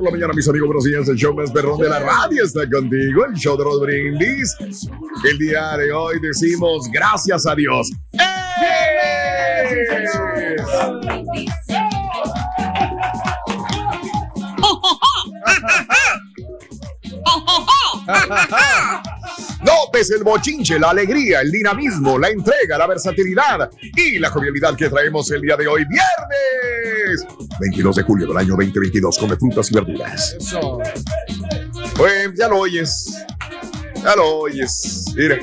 Por la mañana, mis amigos, buenos días. El show más perrón de la radio está contigo. El show de los brindis. El día de hoy decimos gracias a Dios. No, pues el bochinche, la alegría, el dinamismo, la entrega, la versatilidad y la jovialidad que traemos el día de hoy, viernes 22 de julio del año 2022, come frutas y verduras. Pues ya lo oyes, ya lo oyes, mire.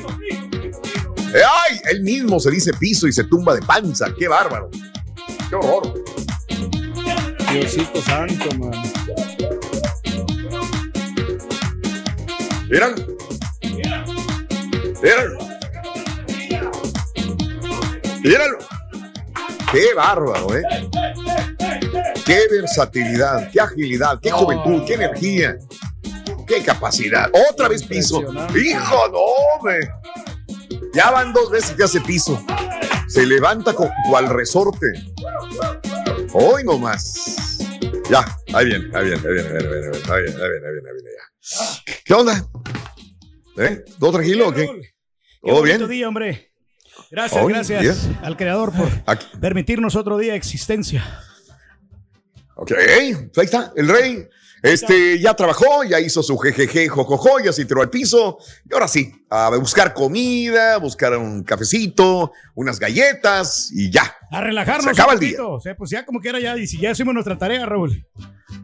Eh, ¡Ay! Él mismo se dice piso y se tumba de panza, qué bárbaro, qué horror. Diosito santo, man. Miran. Míralo. Míralo. Qué bárbaro, ¿eh? Qué versatilidad, qué agilidad, qué juventud, qué energía, qué capacidad. Otra vez piso. Hijo, no, hombre. Ya van dos veces que hace piso. Se levanta con cual resorte. Hoy nomás. Ya, ahí viene, ahí viene, ahí viene, ahí viene, ahí viene, ahí viene, ahí viene, ahí viene, ahí viene, ya. ¿Qué onda? ¿Eh? ¿Todo tranquilo o qué? Qué ¿Todo bien? bonito día, hombre. Gracias, Hoy, gracias bien. al creador por Aquí. permitirnos otro día de existencia. Ok, ahí está, el rey. Este ya trabajó, ya hizo su jejeje, jojojo, ya se tiró al piso. Y ahora sí, a buscar comida, buscar un cafecito, unas galletas y ya. A relajarnos. Se acaba un el día. poquito. O sea, pues ya como quiera ya, y si ya hicimos nuestra tarea, Raúl.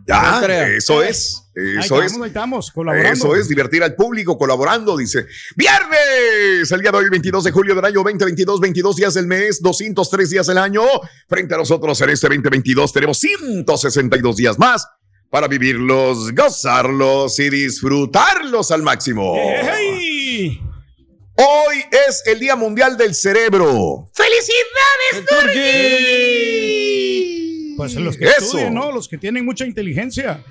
Ya, eso es, Ahí eso estamos, es. ahí estamos, colaborando. Eso es, divertir al público colaborando, dice. Viernes, el día de hoy, 22 de julio del año 2022, 22 días del mes, 203 días del año. Frente a nosotros en este 2022 tenemos 162 días más para vivirlos, gozarlos y disfrutarlos al máximo. ¡Hey! Hoy es el Día Mundial del Cerebro. ¡Felicidades, Turki! Pues los que Eso. estudian, ¿no? Los que tienen mucha inteligencia.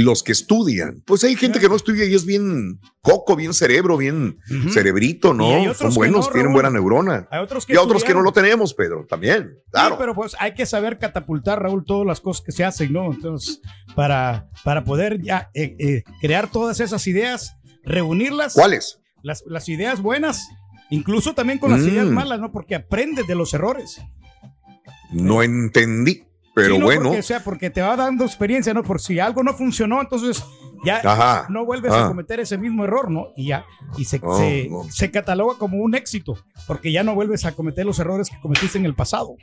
Los que estudian. Pues hay gente que no estudia y es bien coco, bien cerebro, bien cerebrito, ¿no? Son buenos, no, tienen buena neurona. Hay otros que y a otros que no lo tenemos, Pedro, también. Claro. Sí, pero pues hay que saber catapultar, Raúl, todas las cosas que se hacen, ¿no? Entonces, para, para poder ya eh, eh, crear todas esas ideas, reunirlas. ¿Cuáles? Las, las ideas buenas, Incluso también con las Mm. ideas malas, ¿no? Porque aprendes de los errores. No entendí, pero Sí, no, bueno. Porque, o sea, porque te va dando experiencia, ¿no? Por si algo no funcionó, entonces ya Ajá. no vuelves Ah. a cometer ese mismo error, ¿no? Y ya, y se, Oh, se, no. se cataloga como un éxito, porque ya no vuelves a cometer los errores que cometiste en el pasado.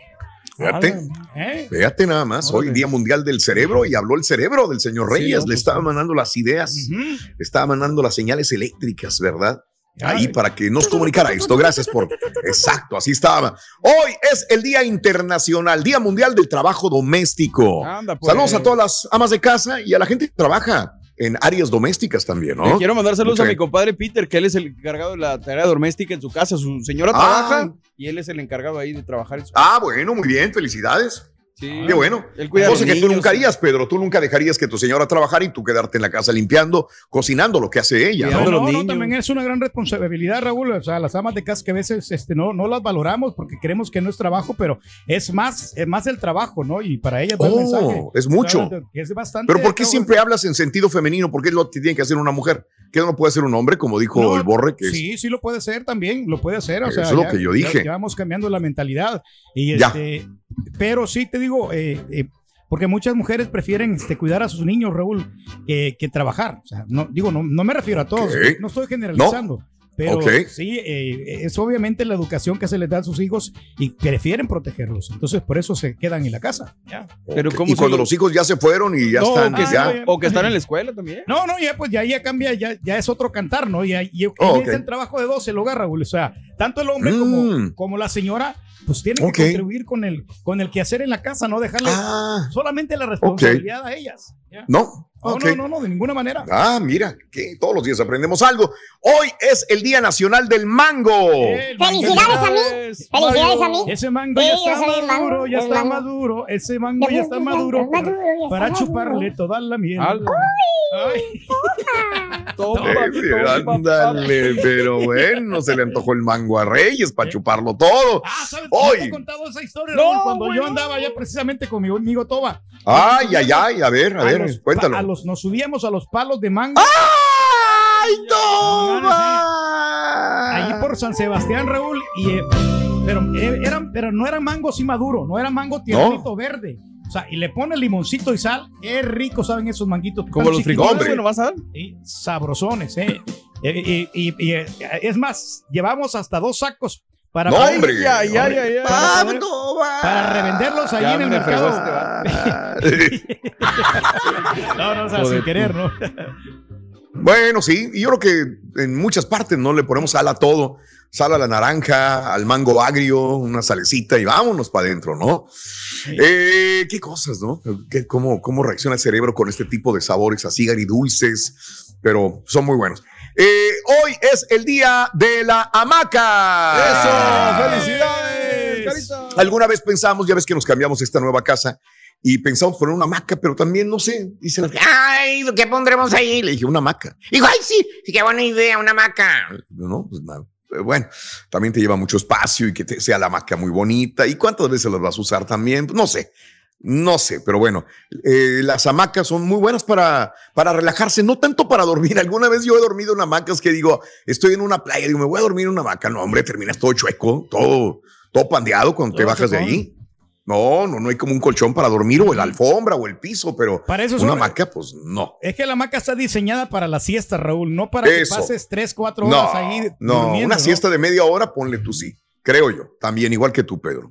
Fíjate, ¿Eh? fíjate nada más. Hoy Día Mundial del Cerebro y habló el cerebro del señor Sí, Reyes. no, le pues, estaba mandando las ideas, le estaba mandando las señales eléctricas, ¿verdad? Ahí para que nos comunicara esto. Gracias por. Exacto, así estaba. Hoy es el Día Internacional, Día Mundial del Trabajo Doméstico. Anda, pues. Saludos a todas las amas de casa y a la gente que trabaja en áreas domésticas también, Le ¿no? quiero mandar saludos a mi compadre Peter, que él es el encargado de la tarea doméstica en su casa. Su señora Ah. trabaja y él es el encargado ahí de trabajar en su Ah, bueno, muy bien, felicidades. Sí. Qué bueno. Cosa que tú nunca harías, Pedro. Tú nunca dejarías que tu señora trabajara y tú quedarte en la casa limpiando, cocinando lo que hace ella, ¿no? No, no, también es una gran responsabilidad, Raúl. O sea, las amas de casa que a veces este, no, no las valoramos porque creemos que no es trabajo, pero es más, es más el trabajo, ¿no? Y para ellas da el Oh, mensaje. es mucho. Es bastante. Pero ¿por qué Raúl. siempre hablas en sentido femenino? ¿Por qué lo tiene que hacer una mujer? ¿Qué no puede ser un hombre, como dijo No, el Borre? Que es- Sí, sí lo puede ser también, lo puede hacer. O Eso sea, es lo ya- que yo ya- dije. Ya, vamos cambiando la mentalidad. Y Ya. este, pero sí te digo, eh, eh, porque muchas mujeres prefieren este, cuidar a sus niños, Raúl, que, que trabajar. O sea, no, digo, no, no me refiero a todos, Ok. no estoy generalizando. Pero Ok. sí, eh, es obviamente la educación que se les da a sus hijos y prefieren protegerlos. Entonces, por eso se quedan en la casa. Ya. Pero Ok. ¿cómo Y cuando lo- los hijos ya se fueron y ya No, están, que ya- sea- O que están en la escuela también. No, no, ya pues ya, ya cambia, ya, ya es otro cantar, ¿no? Ya, y, y Oh, es ok. el trabajo de dos el hogar, Raúl. O sea, tanto el hombre Mm. como, como la señora, pues tienen Ok. que contribuir con el, con el quehacer en la casa, no dejarle Ah, solamente la responsabilidad a ellas. ¿ya? no. No, no, no, no, de ninguna manera. Ah, mira, que todos los días aprendemos algo. Hoy es el Día Nacional del Mango. El Felicidades a mí. Felicidades, a mí. Ese mango Sí, ya yo está maduro, mango, ya está mango. maduro, ese mango ya está maduro para, Maduro, ya para está chuparle toda la miel. Al- Ay. Toma, ándale, pero bueno, se le antojó el mango a Reyes para chuparlo todo. Ah, ¿sabes? Hoy. ¿No te he contado esa historia, No, Raúl, cuando yo andaba allá precisamente con mi amigo Toba. Ay, ay, ay, a ver, a ver, los, cuéntalo. A nos subíamos a los palos de mango. ¡Ay, toma! Allí por San Sebastián, Raúl. Y, eh, pero, eh, eran, pero no era mango así maduro, no era mango tiernito verde. O sea, y le pone limoncito y sal. Qué rico saben esos manguitos. Como los frijoles, güey, nomás, ¿ah? y sabrosones, ¿eh? Eh, y, y- y, es más, llevamos hasta dos sacos para, No, poder- hombre. Ay, ay, ay, ay, ay. Para poder- para revenderlos ahí Ya en el me fregó mercado. este No, no, o sea, Joder, sin querer, ¿no? Bueno, sí, y yo creo que en muchas partes no le ponemos sal a todo. Sal a la naranja, al mango agrio, una salecita y vámonos para adentro, ¿no? Eh, qué cosas, ¿no? ¿Qué- cómo, ¿Cómo reacciona el cerebro con este tipo de sabores así agridulces? Pero son muy buenos. Eh, hoy es el día de la hamaca. ¡Eso! ¡Felicidades, carita! Alguna vez pensamos, ya ves que nos cambiamos a esta nueva casa y pensamos poner una hamaca, pero también, no sé, dice la ay, ¿qué pondremos ahí? Le dije, una hamaca. Dijo, ay, sí, sí, qué buena idea, una hamaca. No, pues nada. Pero Bueno, también te lleva mucho espacio y que te- sea la hamaca muy bonita. ¿Y cuántas veces las vas a usar también? No sé, no sé, pero bueno, eh, las hamacas son muy buenas para, para relajarse, no tanto para dormir. Alguna vez yo he dormido en hamacas que digo, estoy en una playa, digo, me voy a dormir en una hamaca. No, hombre, terminas todo chueco, todo, todo pandeado cuando te bajas de allí. No, no, no hay como un colchón para dormir o la alfombra o el piso, pero Para eso una hamaca, pues no. Es que la hamaca está diseñada para la siesta, Raúl, no para Eso. que pases 3, 4 No, horas ahí no, durmiendo, una ¿no? siesta de media hora, ponle tú sí. Creo yo, también igual que tú, Pedro.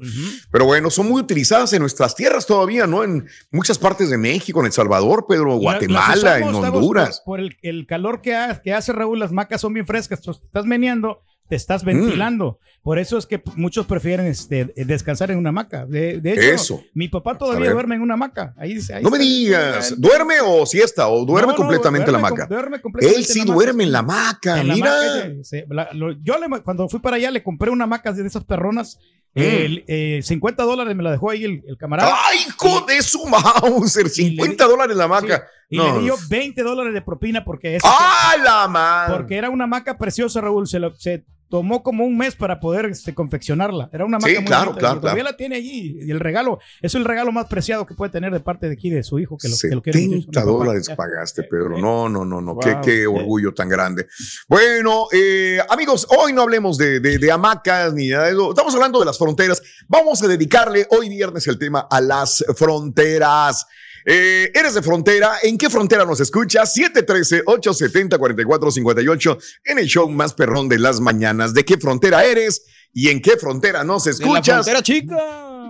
Pero bueno, son muy utilizadas en nuestras tierras todavía, ¿no? En muchas partes de México, en El Salvador, Pedro, La- Guatemala, usamos, en Honduras. Por, por el, el calor que, ha- que hace Raúl, las macas son bien frescas. Estás meneando, te estás Mm. ventilando. Por eso es que muchos prefieren este, descansar en una hamaca. De, de hecho, Eso. mi papá todavía duerme en una hamaca. Ahí, ahí No me digas, ¿duerme o siesta? ¿O duerme No, no, completamente duerme la hamaca? duerme completamente Él sí en duerme en la hamaca, En mira. hamaca, se- la- lo- yo le- cuando fui para allá le compré una hamaca de esas perronas. Mm. eh, eh, 50 dólares me la dejó ahí el, el camarada. ¡Ay, hijo de su Mauser! 50 dólares la hamaca. Y No. le di yo 20 dólares de propina porque es ¡Ah, la porque era una hamaca preciosa, Raúl. Se, lo- se tomó como un mes para poder este, confeccionarla. Era una marca Sí, muy claro, bonita, claro, todavía claro. la tiene allí. Y el regalo, es el regalo más preciado que puede tener de parte de aquí de su hijo, que lo, que lo quiere mucho. 70 Mi papá. dólares pagaste, Pedro. No, no, no, no. Qué, qué orgullo tan grande. Bueno, eh, amigos, hoy no hablemos de, de- de hamacas ni nada de eso. Estamos hablando de las fronteras. Vamos a dedicarle hoy viernes el tema a las fronteras. Eh, ¿Eres de frontera? ¿En qué frontera nos escuchas? 713-870-4458 en el show más perrón de las mañanas. ¿De qué frontera eres? ¿Y en qué frontera nos De la escuchas? frontera chica.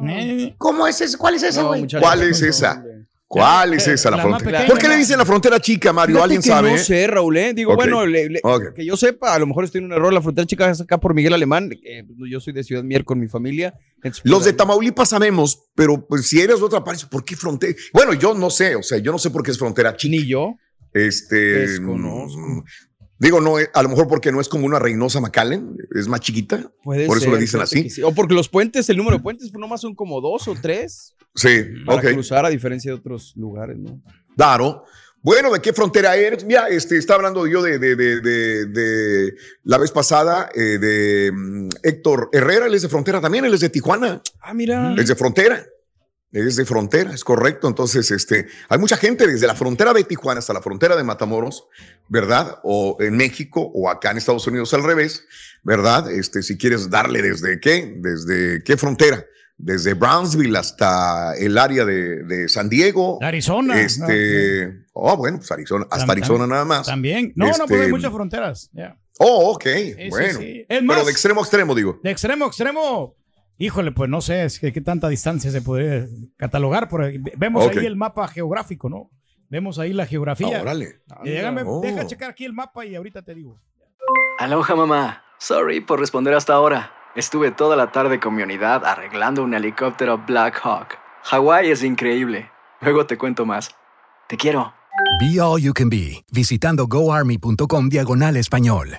Eh, ¿Cómo es esa? ¿Cuál es esa, güey? ¿Cuál es esa? hombre. ¿Cuál es Eh, esa la la frontera? pequeña, ¿Por qué le dicen la frontera chica, Mario? ¿Alguien que sabe? No sé, Raúl, ¿eh? Digo, bueno, le- le- Ok. que yo sepa, a lo mejor estoy en un error. La frontera chica es acá por Miguel Alemán. eh, yo soy de Ciudad Mier con mi familia. Entonces, Los de pues, Tamaulipas sabemos, pero pues, si eres de otra parte, ¿por qué frontera? Bueno, yo no sé, o sea, yo no sé por qué es frontera chica. Ni yo. Este. Desconozco. Digo, no, eh, a lo mejor porque no es como una Reynosa McAllen, es más chiquita. Puede Por eso le dicen así. sí. O porque los puentes, el número de puentes, pues nomás son como dos o tres Sí, para cruzar, a diferencia de otros lugares, ¿no? Claro. Bueno, ¿de qué frontera eres? Mira, este, está hablando yo de, de, de, de, de la vez pasada eh, de mm, Héctor Herrera, él es de frontera también, él es de Tijuana. Ah, mira. Es de frontera. Es de frontera, es correcto. Entonces, este, hay mucha gente desde la frontera de Tijuana hasta la frontera de Matamoros, ¿verdad? O en México o acá en Estados Unidos al revés, ¿verdad? Este, si quieres darle desde qué, desde qué frontera, desde Brownsville hasta el área de, de San Diego. Arizona. Este, oh, bueno, pues Arizona, hasta Arizona nada más. También. No, no, Este, pues hay muchas fronteras. ya. Oh, ok, sí, bueno. sí. Pero de extremo a extremo, digo. De extremo a extremo, híjole, pues no sé es que, qué tanta distancia se podría catalogar. Por ahí. Vemos ahí el mapa geográfico, ¿no? Vemos ahí la geografía. Órale. Eh, déjame- Oh. Deja checar aquí el mapa y ahorita te digo. Aloha mamá. Sorry por responder hasta ahora. Estuve toda la tarde con mi unidad arreglando un helicóptero Black Hawk. Hawái es increíble. Luego te cuento más. Te quiero. Be All You Can Be, visitando goarmy.com diagonal español.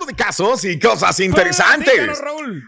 Hablando de casos y cosas interesantes. Díganos.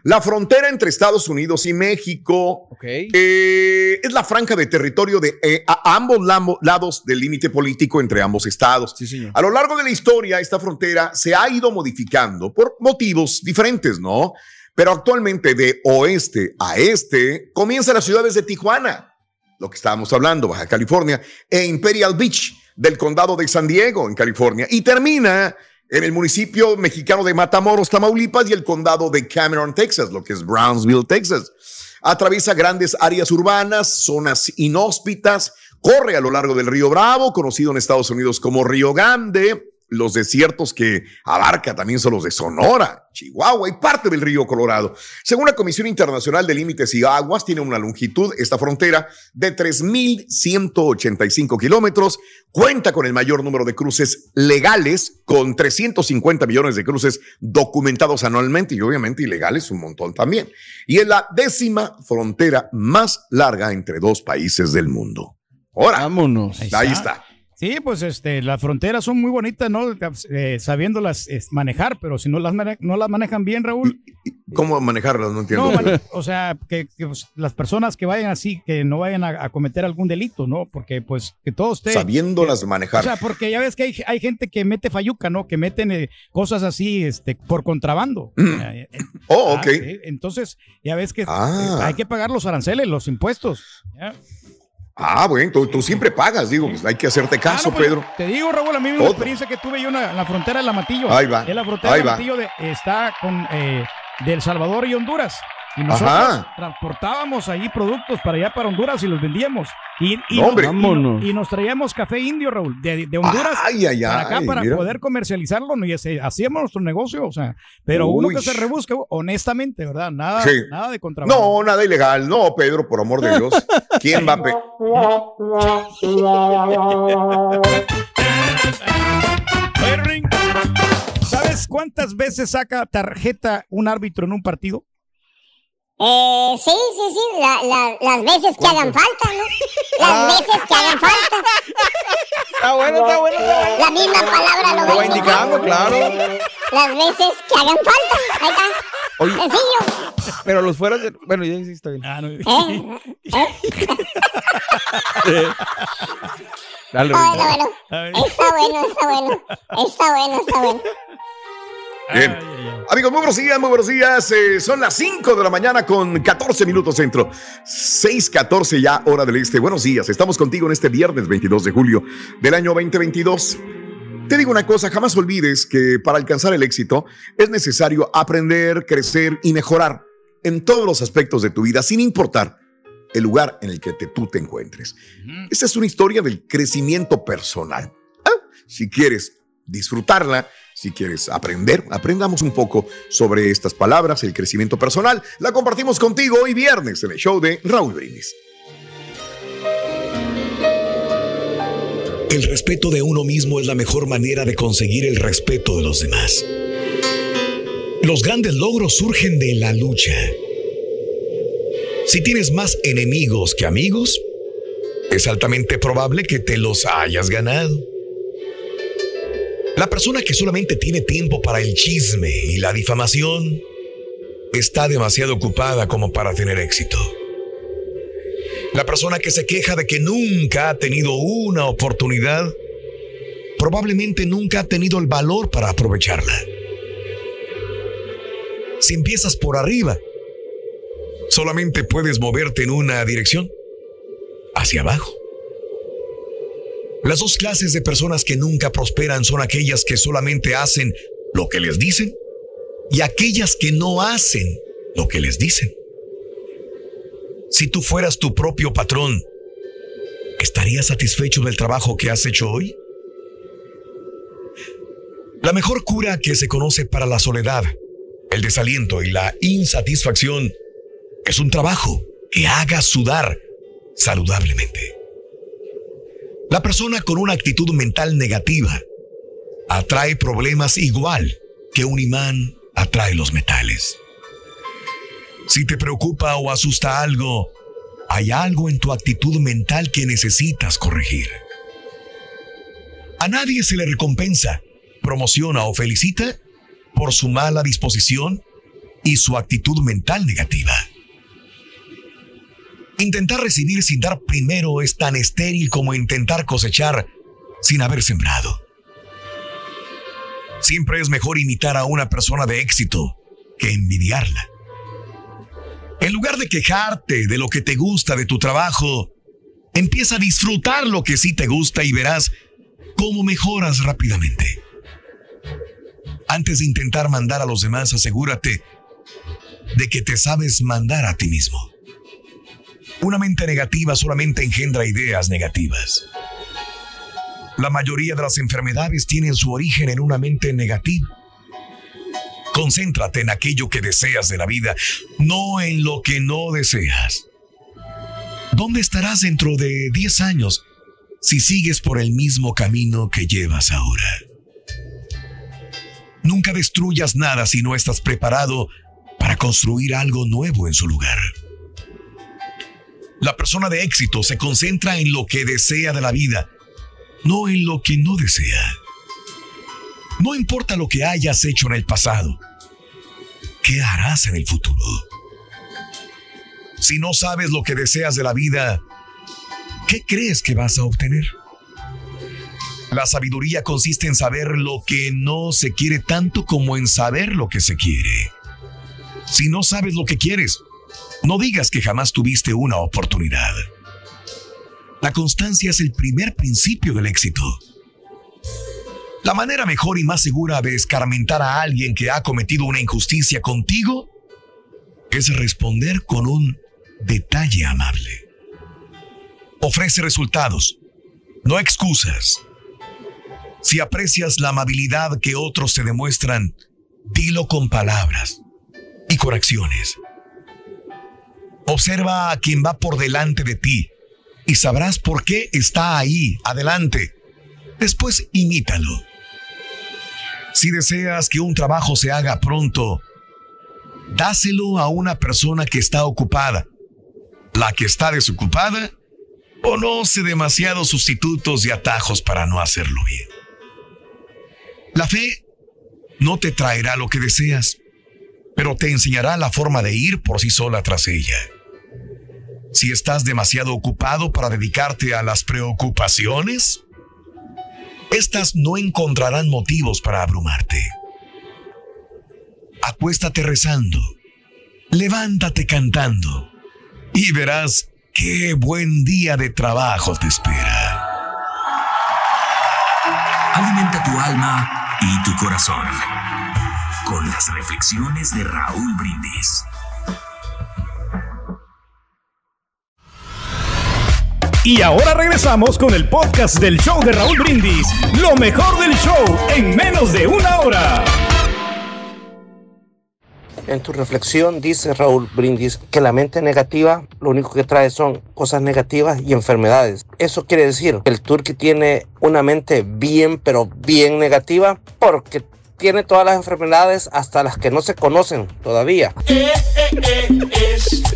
La frontera entre Estados Unidos y México eh, es la franja de territorio de eh, a ambos lados del límite político entre ambos estados. Sí, señor. A lo largo de la historia, esta frontera se ha ido modificando por motivos diferentes, ¿no? Pero actualmente de oeste a este comienzan las ciudades de Tijuana, lo que estábamos hablando, Baja California, e Imperial Beach del condado de San Diego, en California, y termina en el municipio mexicano de Matamoros, Tamaulipas, y el condado de Cameron, Texas, lo que es Brownsville, Texas. Atraviesa grandes áreas urbanas, zonas inhóspitas, corre a lo largo del río Bravo, conocido en Estados Unidos como Río Grande, los desiertos que abarca también son los de Sonora, Chihuahua y parte del río Colorado. Según la Comisión Internacional de Límites y Aguas, tiene una longitud, esta frontera, de 3.185 kilómetros, cuenta con el mayor número de cruces legales, con 350 millones de cruces documentados anualmente y obviamente ilegales un montón también. Y es la décima frontera más larga entre dos países del mundo. Ahora, Vámonos. ahí está. Sí, pues este, las fronteras son muy bonitas, ¿no? Eh, sabiéndolas manejar, pero si no las, mane- no las manejan bien, Raúl, ¿Cómo manejarlas? No entiendo. No, man- o sea, que, que, pues, las personas que vayan así, que no vayan a, a cometer algún delito, ¿no? Porque pues que todo esté... Sabiéndolas O manejar. sea, porque ya ves que hay, hay gente que mete fayuca, ¿no? Que meten eh, cosas así este, por contrabando. Eh, eh, oh, ah, ok. sí. Entonces, ya ves que Ah. eh, hay que pagar los aranceles, los impuestos. ¿ya? Ah, bueno, tú, tú siempre pagas, digo, pues hay que hacerte caso, pues, Pedro. Te digo, Raúl, a mí una experiencia que tuve yo en la, en la frontera de La Matillo. Ahí va, En la frontera ahí de- está con eh, de El Salvador y Honduras. Y nosotros Ajá. transportábamos ahí productos para allá, para Honduras, y los vendíamos. Y, y, No, hombre. y- Vámonos. y nos traíamos café indio, Raúl, de, de Honduras Ay, ay, para acá ay, para mira. poder comercializarlo. Y ese- hacíamos nuestro negocio, o sea, pero uno que se rebusque, honestamente, ¿verdad? Nada, Sí. nada de contrabando. No, nada ilegal. No, Pedro, por amor de Dios. ¿Quién va a pe- ¿Sabes cuántas veces saca tarjeta un árbitro en un partido? Eh, sí, sí, sí, la- la- las veces que hagan falta, ¿no? Las veces que hagan falta. Está bueno, está bueno, está bueno. La misma palabra lo Lo va indicando, claro. Las veces que hagan falta. Ahí está. Oye, Sencillo. pero los fueras de. Bueno, ya sí está bien. Ah, no. ¿Eh? ¿Eh? Dale, Ah, bueno, bueno. Está bueno, está bueno. Está bueno, está bueno. Bien. Amigos, muy buenos días, muy buenos días. Eh, son las 5 de la mañana con 14 minutos centro. 6:14 ya, hora del este. Buenos días. Estamos contigo en este viernes 22 de julio del año 2022. Te digo una cosa, jamás olvides que para alcanzar el éxito es necesario aprender, crecer y mejorar en todos los aspectos de tu vida, sin importar el lugar en el que te- tú te encuentres. Esta es una historia del crecimiento personal. Ah, Si quieres disfrutarla, si quieres aprender, aprendamos un poco sobre estas palabras, el crecimiento personal. La compartimos contigo hoy viernes en el show de Raúl Brindis. El respeto de uno mismo es la mejor manera de conseguir el respeto de los demás. Los grandes logros surgen de la lucha. Si tienes más enemigos que amigos, es altamente probable que te los hayas ganado. La persona que solamente tiene tiempo para el chisme y la difamación está demasiado ocupada como para tener éxito. La persona que se queja de que nunca ha tenido una oportunidad, probablemente nunca ha tenido el valor para aprovecharla. Si empiezas por arriba, solamente puedes moverte en una dirección, hacia abajo. Las dos clases de personas que nunca prosperan son aquellas que solamente hacen lo que les dicen y aquellas que no hacen lo que les dicen. Si tú fueras tu propio patrón, ¿estarías satisfecho del trabajo que has hecho hoy? La mejor cura que se conoce para la soledad, el desaliento y la insatisfacción es un trabajo que haga sudar saludablemente. La persona con una actitud mental negativa atrae problemas igual que un imán atrae los metales. Si te preocupa o asusta algo, hay algo en tu actitud mental que necesitas corregir. A nadie se le recompensa, promociona o felicita por su mala disposición y su actitud mental negativa. Intentar recibir sin dar primero es tan estéril como intentar cosechar sin haber sembrado. Siempre es mejor imitar a una persona de éxito que envidiarla. En lugar de quejarte de lo que te gusta de tu trabajo, empieza a disfrutar lo que sí te gusta y verás cómo mejoras rápidamente. Antes de intentar mandar a los demás, asegúrate de que te sabes mandar a ti mismo. Una mente negativa solamente engendra ideas negativas. La mayoría de las enfermedades tienen su origen en una mente negativa. Concéntrate en aquello que deseas de la vida, no en lo que no deseas. ¿Dónde estarás dentro de 10 años si sigues por el mismo camino que llevas ahora? Nunca destruyas nada si no estás preparado para construir algo nuevo en su lugar. La persona de éxito se concentra en lo que desea de la vida, no en lo que no desea. No importa lo que hayas hecho en el pasado. ¿qué harás en el futuro? Si no sabes lo que deseas de la vida, ¿qué crees que vas a obtener? La sabiduría consiste en saber lo que no se quiere tanto como en saber lo que se quiere. Si no sabes lo que quieres, no digas que jamás tuviste una oportunidad. La constancia es el primer principio del éxito. La manera mejor y más segura de escarmentar a alguien que ha cometido una injusticia contigo es responder con un detalle amable. Ofrece resultados, no excusas. Si aprecias la amabilidad que otros te demuestran, dilo con palabras y correcciones. Observa a quien va por delante de ti y sabrás por qué está ahí, adelante. Después imítalo. Si deseas que un trabajo se haga pronto, dáselo a una persona que está ocupada. La que está desocupada conoce demasiados sustitutos y atajos para no hacerlo bien. La fe no te traerá lo que deseas, pero te enseñará la forma de ir por sí sola tras ella. Si estás demasiado ocupado para dedicarte a las preocupaciones, estas no encontrarán motivos para abrumarte. Acuéstate rezando, levántate cantando y verás qué buen día de trabajo te espera. Alimenta tu alma y tu corazón con las reflexiones de Raúl Brindis. Y ahora regresamos con el podcast del show de Raúl Brindis. Lo mejor del show en menos de una hora. En tu reflexión dice Raúl Brindis que la mente negativa lo único que trae son cosas negativas y enfermedades. Eso quiere decir que el turqui tiene una mente bien pero bien negativa porque tiene todas las enfermedades hasta las que no se conocen todavía.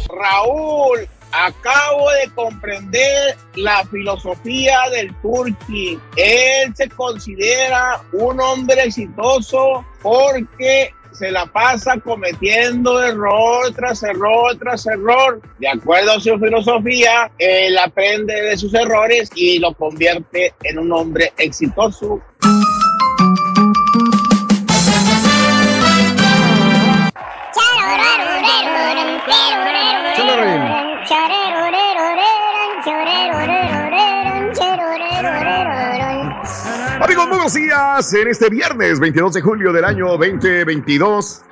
Raúl, acabo de comprender la filosofía del Turqui. Él se considera un hombre exitoso porque se la pasa cometiendo error tras error tras error. De acuerdo a su filosofía, él aprende de sus errores y lo convierte en un hombre exitoso. Amigos, muy buenos días en este viernes 22 de julio del año 2022.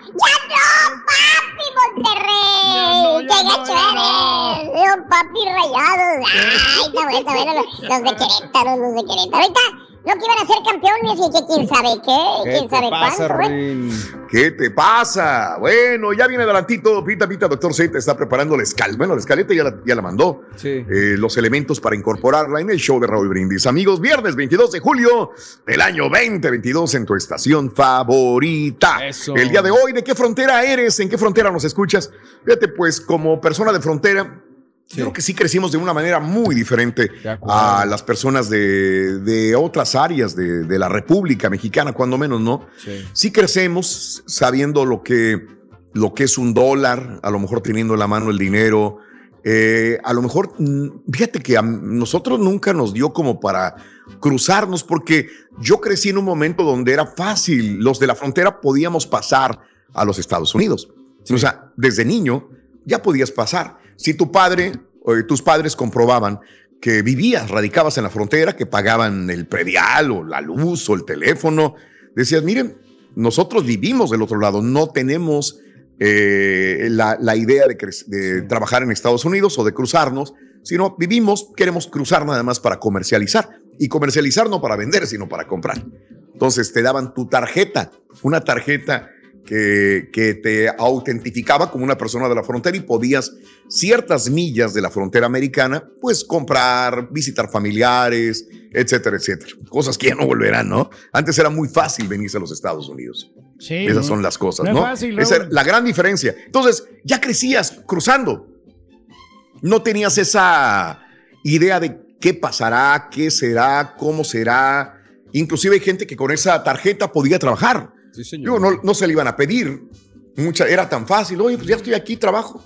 Monterrey. ¡Qué gacho eres! Los papi rayados. Ay, está bueno, está bueno. Los, los de Querétaro, los de Querétaro. Ahorita no que iban a ser campeones y que quién sabe qué, quién sabe cuándo. güey. ¿Qué te pasa? Bueno, ya viene adelantito, pita, pita, doctor Z está preparando la escaleta. Bueno, la escaleta ya la, ya la mandó. Sí. Eh, los elementos para incorporarla en el show de Raúl Brindis. Amigos, viernes 22 de julio del año 2022 en tu estación favorita. Eso. El día de hoy, ¿de qué frontera eres? ¿En qué frontera nos escuchas? Fíjate, pues como persona de frontera, Creo que sí crecimos de una manera muy diferente a las personas de, de otras áreas de, de la República Mexicana, cuando menos, ¿no? Sí crecemos sabiendo lo que, lo que es un dólar, a lo mejor teniendo en la mano el dinero. eh, a lo mejor, mm, fíjate que a nosotros nunca nos dio como para cruzarnos, porque yo crecí en un momento donde era fácil. Los de la frontera podíamos pasar a los Estados Unidos. O sea, desde niño ya podías pasar. Si tu padre o tus padres comprobaban que vivías, radicabas en la frontera, que pagaban el predial o la luz o el teléfono, decías, miren, nosotros vivimos del otro lado, no tenemos eh, la, la idea de trabajar en Estados Unidos o de cruzarnos, sino vivimos, queremos cruzar nada más para comercializar. Y comercializar no para vender, sino para comprar. Entonces te daban tu tarjeta, una tarjeta que, que te autentificaba como una persona de la frontera y podías ciertas millas de la frontera americana, pues comprar, visitar familiares, etcétera, etcétera. Cosas que ya no volverán, ¿no? Antes era muy fácil venirse a los Estados Unidos. Sí, Esas son las cosas, No ¿no? es fácil, Esa era la gran diferencia. Entonces, ya crecías cruzando. No tenías esa idea de qué pasará, qué será, cómo será. Inclusive hay gente que con esa tarjeta podía trabajar. No, no se le iban a pedir. Mucha, era tan fácil, oye, pues ya estoy aquí, trabajo.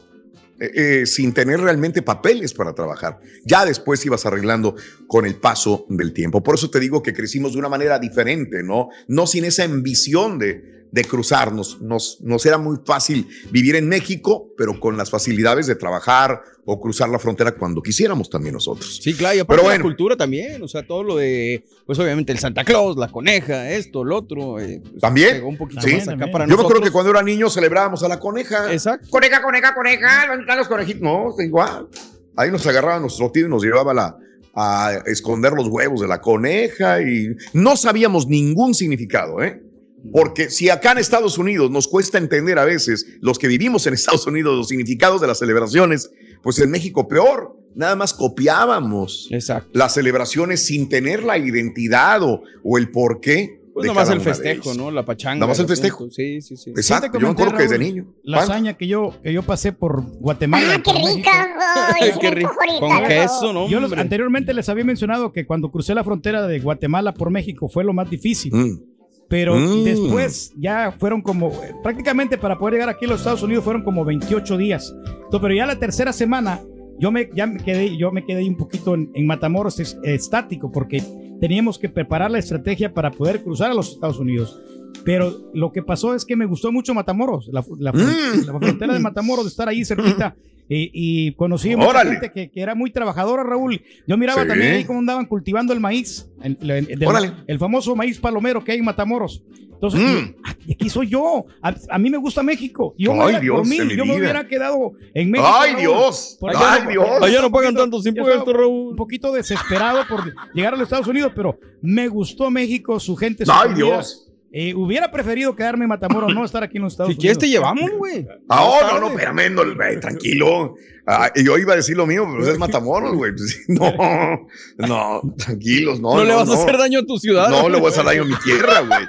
Eh, eh, sin tener realmente papeles para trabajar. Ya después ibas arreglando con el paso del tiempo. Por eso te digo que crecimos de una manera diferente, ¿no? No sin esa ambición de, de cruzarnos. Nos, nos era muy fácil vivir en México, pero con las facilidades de trabajar o cruzar la frontera cuando quisiéramos también nosotros. Sí, claro, y aparte la cultura también, o sea, todo lo de, pues obviamente el Santa Claus, la coneja, esto, lo otro. eh, pues, También. un poquito Sí. más acá para Yo me acuerdo nosotros. que cuando era niño celebrábamos a la coneja. Exacto. Coneja, coneja, coneja. ¿Dónde están los conejitos? No, está igual. Ahí nos agarraba nuestro tío y nos llevaba la, a esconder los huevos de la coneja y no sabíamos ningún significado, ¿eh? Porque si acá en Estados Unidos nos cuesta entender a veces, los que vivimos en Estados Unidos, los significados de las celebraciones, pues en México peor. Nada más copiábamos las celebraciones sin tener la identidad o, o el porqué. Pues nomás cada el festejo. ¿no? La pachanga. Nada más el festejo. asunto. Sí, sí, sí. Exacto, yo me acuerdo que desde niño. La ¿Cuál? hazaña que yo, que yo pasé por Guatemala. Ah, qué rica. Ay, se me antojó ahorita, Yo los- anteriormente les había mencionado que cuando crucé la frontera de Guatemala por México fue lo más difícil. Pero Mm. después ya fueron como, prácticamente para poder llegar aquí a los Estados Unidos fueron como 28 días. Entonces, pero ya la tercera semana yo me, ya me quedé, yo me quedé un poquito en, en Matamoros es- estático porque teníamos que preparar la estrategia para poder cruzar a los Estados Unidos. Pero lo que pasó es que me gustó mucho Matamoros, la, la- Mm. la frontera de Matamoros, de estar ahí cerquita. Y, y conocí mucha Órale. gente que, que era muy trabajadora, Raúl. Yo miraba Sí. también ahí cómo andaban cultivando el maíz, el famoso maíz palomero que hay en Matamoros. Entonces, Mm. y- y aquí soy yo. A, a mí me gusta México. Yo, Ay, Dios por mí, yo me hubiera quedado en México. Ay, Raúl. Dios. Ay, Dios. Allá no pagan tantos impuestos, Raúl. Un poquito desesperado por llegar a los Estados Unidos, pero me gustó México, su gente. su Ay, comida. Dios. Eh, hubiera preferido quedarme en Matamoros, no estar aquí en los Estados Si Unidos. quieres te llevamos, güey. Ah, oh, no, no, espérame, no, güey, tranquilo. Ah, y yo iba a decir lo mío, pero es Matamoros, güey. Pues, no, no, tranquilos, no. No, le vas a hacer daño a tu ciudad. No, le voy a hacer daño a mi tierra, güey.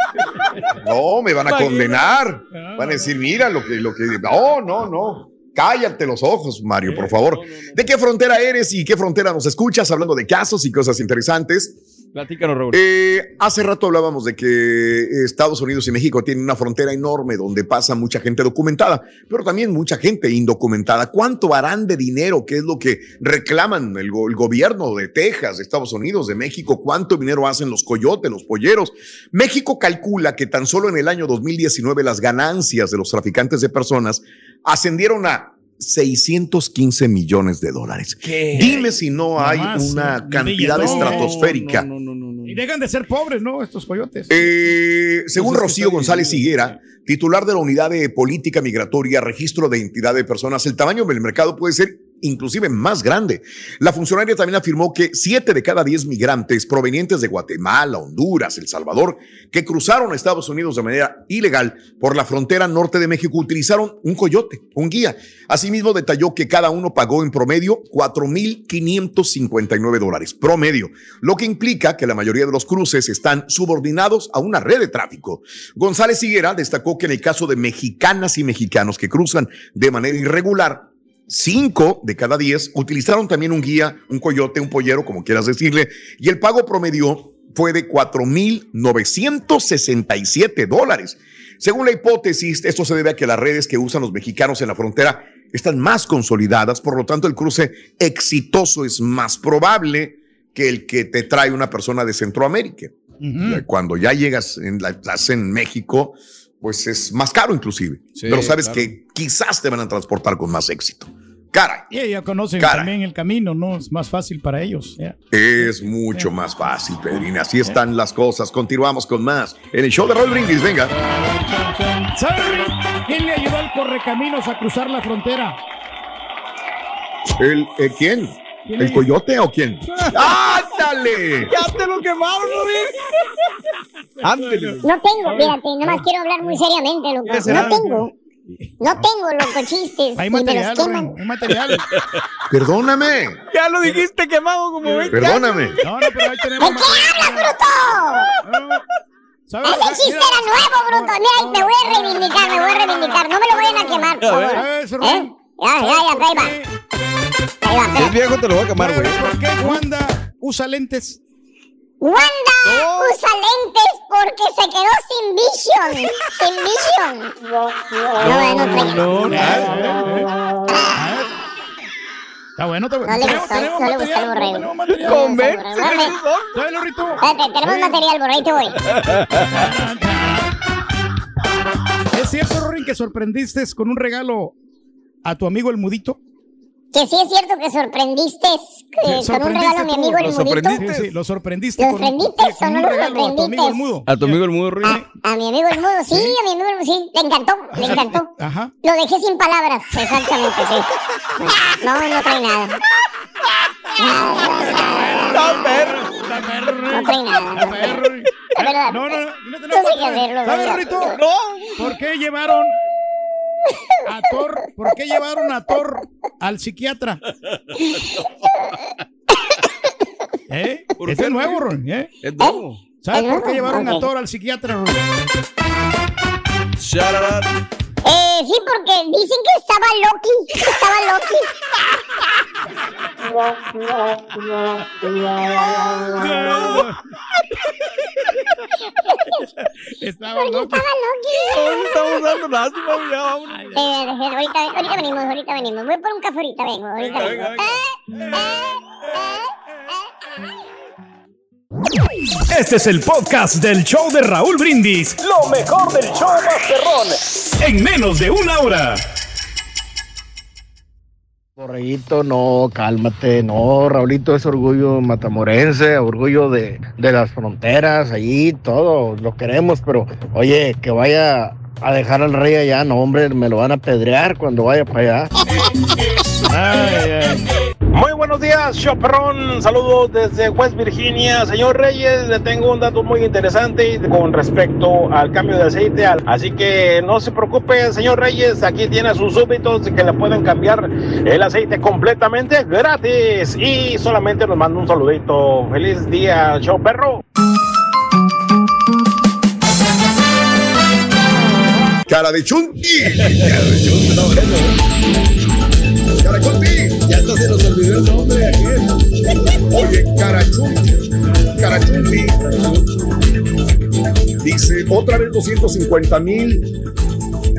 No, me van a condenar. Van a decir, mira lo que, lo que. No, no, no. Cállate los ojos, Mario, por favor. ¿De qué frontera eres y qué frontera nos escuchas? Hablando de casos y cosas interesantes. Platícanos, Raúl. Eh, hace rato hablábamos de que Estados Unidos y México tienen una frontera enorme donde pasa mucha gente documentada, pero también mucha gente indocumentada. ¿Cuánto harán de dinero? ¿Qué es lo que reclaman el, el gobierno de Texas, de Estados Unidos, de México? ¿Cuánto dinero hacen los coyotes, los polleros? México calcula que tan solo en el año 2019 las ganancias de los traficantes de personas ascendieron a 615 millones de dólares. Dime si no hay Nomás, una un cantidad billetón. estratosférica. Y dejan de ser pobres, ¿no? Estos coyotes. Eh, según es que Rocío González. Higuera, titular de la unidad de política migratoria, registro de identidad de personas, el tamaño del mercado puede ser inclusive más grande. La funcionaria también afirmó que siete de cada diez migrantes provenientes de Guatemala, Honduras, El Salvador, que cruzaron a Estados Unidos de manera ilegal por la frontera norte de México, utilizaron un coyote, un guía. Asimismo, detalló que cada uno pagó en promedio 4.559 dólares, promedio, lo que implica que la mayoría de los cruces están subordinados a una red de tráfico. González Higuera destacó que en el caso de mexicanas y mexicanos que cruzan de manera irregular, Cinco de cada diez utilizaron también un guía, un coyote, un pollero, como quieras decirle, y el pago promedio fue de 4.967 dólares. Según la hipótesis, esto se debe a que las redes que usan los mexicanos en la frontera están más consolidadas, por lo tanto el cruce exitoso es más probable que el que te trae una persona de Centroamérica. Cuando ya llegas en la estás en México, pues es más caro inclusive, Sí, pero sabes claro. que quizás te van a transportar con más éxito. Caray. Y ya conocen Caray. también el camino, ¿no? Es más fácil para ellos. Es mucho más fácil, Pedrina. Así están las cosas. Continuamos con más en el show de Roll Brindis. Venga. ¿Saben quién le ayudó al correcaminos a cruzar la frontera? ¿El, eh, ¿Quién? ¿Quién ¿El coyote o quién? ¡Ándale! ¡Ya te lo quemaron, Ándale. No tengo, fíjate, nomás quiero hablar muy seriamente, loco. ¿Qué será? No tengo. No tengo, loco, chistes. Hay y me los material, queman. Rubén, hay material. Perdóname. Ya lo dijiste quemado como 20 Perdóname. No, no, pero ahí tenemos. ¿De qué hablas, bruto? ¿Sabes? Ese chiste era nuevo, bruto. Mira, me voy a reivindicar, me voy a reivindicar. No me lo vayan a quemar, por favor. ¿Eh? Rubén. Ya, ya, ya, ahí va. Ahí va, espera. viejo, te lo voy a quemar, güey. ¿Por qué Wanda usa lentes? Wanda usa lentes porque se quedó sin vision. Sin vision. No, no, no, Está bueno, está bueno. No le gustó, no le material, gustó al borrego. tenemos material. Convence. Tráelo, Rito. Espérate, tenemos material, borrego, ahí te voy. ¿Es cierto, Rorín, que sorprendiste con un regalo a tu amigo el mudito? Que sí es cierto que sorprendiste eh, con un regalo a mi amigo el mudito. Sí, sí, lo sorprendiste. ¿Lo sorprendiste con o no un lo regalo a tu amigo el sorprendiste? mudo. A tu amigo el mudo, Rorín. A mi amigo el mudo, sí, a mi amigo el mudo, sí. Le encantó, le encantó. Ajá. Lo dejé sin palabras, exactamente, sí. No, no trae nada. No trae nada. No, no, no. No sé qué hacerlo. ¿Sabes, ¿verdad? Rito? ¿Por qué llevaron a Thor? ¿Por qué llevaron a Thor al psiquiatra? ¿Eh? ¿Por Es qué, de nuevo? Ron. ¿eh? Es nuevo. ¿Sabes ¿Es por qué llevaron a. Thor al psiquiatra, Ron? Eh, sí, porque dicen que estaba Loki. que Estaba Loki. Estaba Porque loco. estaba Loki. Estamos dando lástima, ya, vámonos. Eh, ahorita, ahorita venimos, ahorita venimos. Voy por un café ahorita, vengo. Ahorita vengo. Este es el podcast del show de Raúl Brindis. Lo mejor del show Masterrón. En menos de una hora. Borreguito, no, cálmate, no, Raulito es orgullo matamorense, orgullo de, de las fronteras, allí todo, lo queremos, pero oye, que vaya a dejar al rey allá, no, hombre, me lo van a pedrear cuando vaya para allá. Muy buenos días, Choperrón. Saludos desde West Virginia. Señor Reyes, le tengo un dato muy interesante con respecto al cambio de aceite. Así que no se preocupe, señor Reyes. Aquí tiene a sus súbditos que le pueden cambiar el aceite completamente gratis. Y solamente nos manda un saludito. Feliz día, Choperro. Cara de chunti. Cara de bueno. Cara chunti. Ya hasta se nos olvidó el nombre aquel. Oye, cara chunti. Cara chunti. Dice, otra vez 250 mil.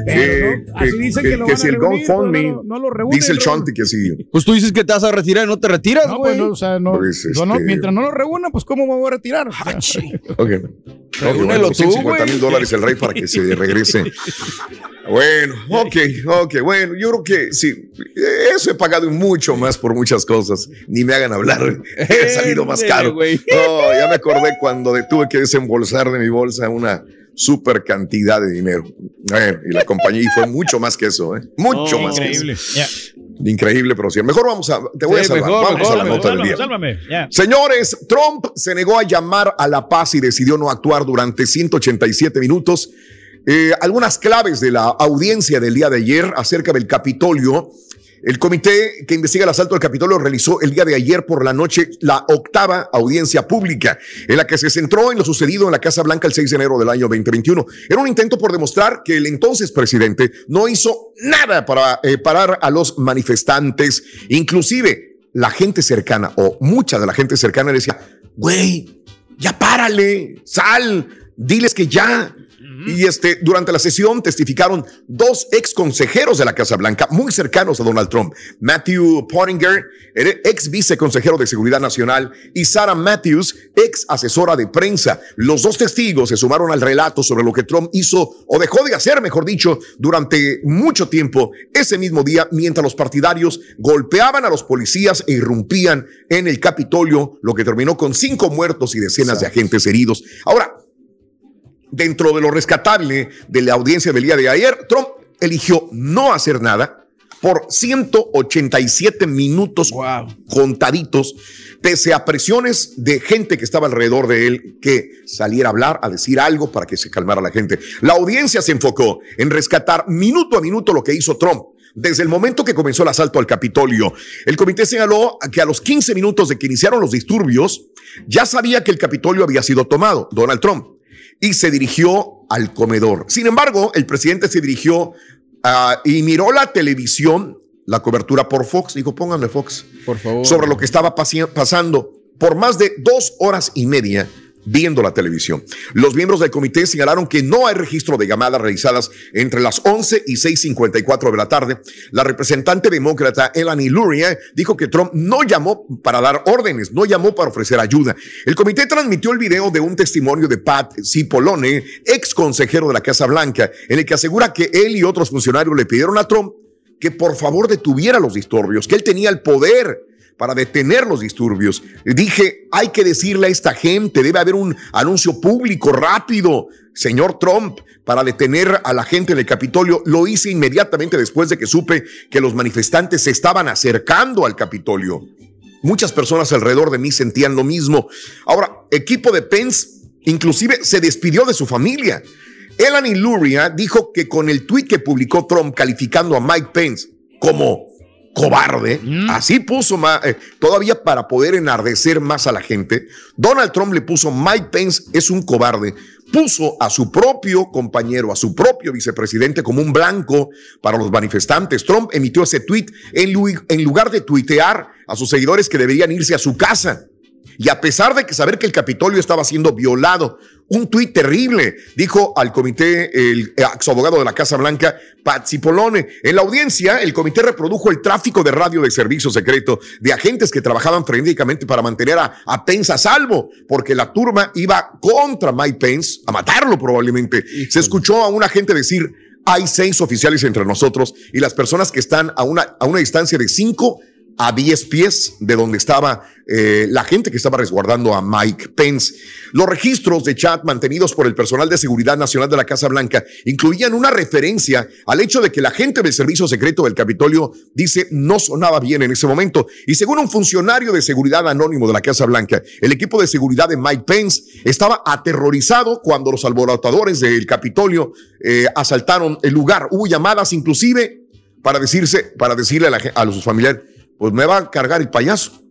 Eh, así dicen que lo van a si el GoFundMe, no- no lo dice el ¿no? Chonti que sí. Pues tú dices que te vas a retirar y no te retiras, No, güey. pues no, o sea, no, Pues, este- mientras no lo reúnan, pues ¿cómo me voy a retirar? O sea, Ok. No, que bueno, 150 mil dólares el rey para que se regrese. Bueno, ok, ok, bueno, yo creo que sí, eso he pagado mucho más por muchas cosas. Ni me hagan hablar, he salido más caro. No, ya me acordé cuando tuve que desembolsar de mi bolsa una super cantidad de dinero. Bueno, y la compañía y fue mucho más que eso, ¿eh? Mucho Oh, más increíble. que eso. Increíble, pero sí. Mejor vamos a, te voy Sí, a salvar. mejor, vamos mejor, a la mejor. nota del Sálvame, día. sálvame, ya. Señores, Trump se negó a llamar a la paz y decidió no actuar durante 187 minutos. Eh, algunas claves de la audiencia del día de ayer acerca del Capitolio. El comité que investiga el asalto al Capitolio realizó el día de ayer por la noche la octava audiencia pública, en la que se centró en lo sucedido en la Casa Blanca el 6 de enero del año 2021. Era un intento por demostrar que el entonces presidente no hizo nada para eh, parar a los manifestantes, inclusive la gente cercana o mucha de la gente cercana decía, güey, ya párale, sal, diles que ya. Y este, durante la sesión testificaron dos ex consejeros de la Casa Blanca muy cercanos a Donald Trump. Matthew Pottinger, ex viceconsejero de Seguridad Nacional, y Sarah Matthews, ex asesora de prensa. Los dos testigos se sumaron al relato sobre lo que Trump hizo o dejó de hacer, mejor dicho, durante mucho tiempo ese mismo día, mientras los partidarios golpeaban a los policías e irrumpían en el Capitolio, lo que terminó con cinco muertos y decenas de agentes heridos. Ahora, dentro de lo rescatable de la audiencia del día de ayer, Trump eligió no hacer nada por 187 minutos contaditos, pese a presiones de gente que estaba alrededor de él que saliera a hablar, a decir algo para que se calmara la gente. La audiencia se enfocó en rescatar minuto a minuto lo que hizo Trump. Desde el momento que comenzó el asalto al Capitolio, el comité señaló que a los 15 minutos de que iniciaron los disturbios, ya sabía que el Capitolio había sido tomado, Donald Trump y se dirigió al comedor. Sin embargo, el presidente se dirigió ah, y miró la televisión, la cobertura por Fox, dijo, pónganle Fox, por favor, sobre lo que estaba pasando. por más de dos horas y media viendo la televisión. Los miembros del comité señalaron que no hay registro de llamadas realizadas entre las 11 y 6.54 de la tarde. La representante demócrata Elani Luria dijo que Trump no llamó para dar órdenes, no llamó para ofrecer ayuda. El comité transmitió el video de un testimonio de Pat Cipollone, ex consejero de la Casa Blanca, en el que asegura que él y otros funcionarios le pidieron a Trump que por favor detuviera los disturbios, que él tenía el poder para detener los disturbios. Dije, hay que decirle a esta gente, debe haber un anuncio público rápido, señor Trump, para detener a la gente en el Capitolio. Lo hice inmediatamente después de que supe que los manifestantes se estaban acercando al Capitolio. Muchas personas alrededor de mí sentían lo mismo. Ahora, equipo de Pence inclusive se despidió de su familia. Elani Luria dijo que con el tuit que publicó Trump calificando a Mike Pence como cobarde, así puso eh, todavía para poder enardecer más a la gente, Donald Trump le puso Mike Pence es un cobarde, puso a su propio compañero, a su propio vicepresidente como un blanco para los manifestantes. Trump emitió ese tweet en, en lugar de tuitear a sus seguidores que deberían irse a su casa. Y a pesar de que saber que el Capitolio estaba siendo violado, un tuit terrible, dijo al comité el ex abogado de la Casa Blanca, Pat Cipollone. En la audiencia, el comité reprodujo el tráfico de radio de servicio secreto de agentes que trabajaban frenéticamente para mantener a, Pence a salvo, porque la turma iba contra Mike Pence, a matarlo probablemente. Se escuchó a un agente decir, hay seis oficiales entre nosotros y las personas que están a una, a una distancia de cinco a 10 pies de donde estaba eh, la gente que estaba resguardando a Mike Pence. Los registros de chat mantenidos por el personal de seguridad nacional de la Casa Blanca incluían una referencia al hecho de que la gente del servicio secreto del Capitolio dice no sonaba bien en ese momento. Y según un funcionario de seguridad anónimo de la Casa Blanca, el equipo de seguridad de Mike Pence estaba aterrorizado cuando los alborotadores del Capitolio eh, asaltaron el lugar. Hubo llamadas inclusive para decirse, para decirle a, la, a los familiares, pues me va a cargar el payaso.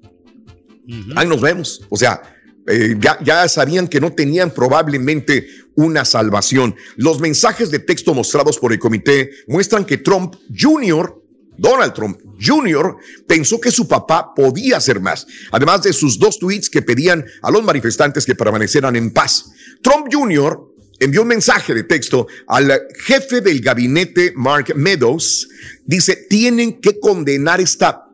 Ahí nos vemos. O sea, eh, ya, ya, sabían que no tenían probablemente una salvación. Los mensajes de texto mostrados por el comité muestran que Trump Jr., Donald Trump Jr., pensó que su papá podía hacer más, además de sus dos tweets que pedían a los manifestantes que permanecieran en paz. Trump Jr. envió un mensaje de texto al jefe del gabinete, Mark Meadows. Dice, tienen que condenar esta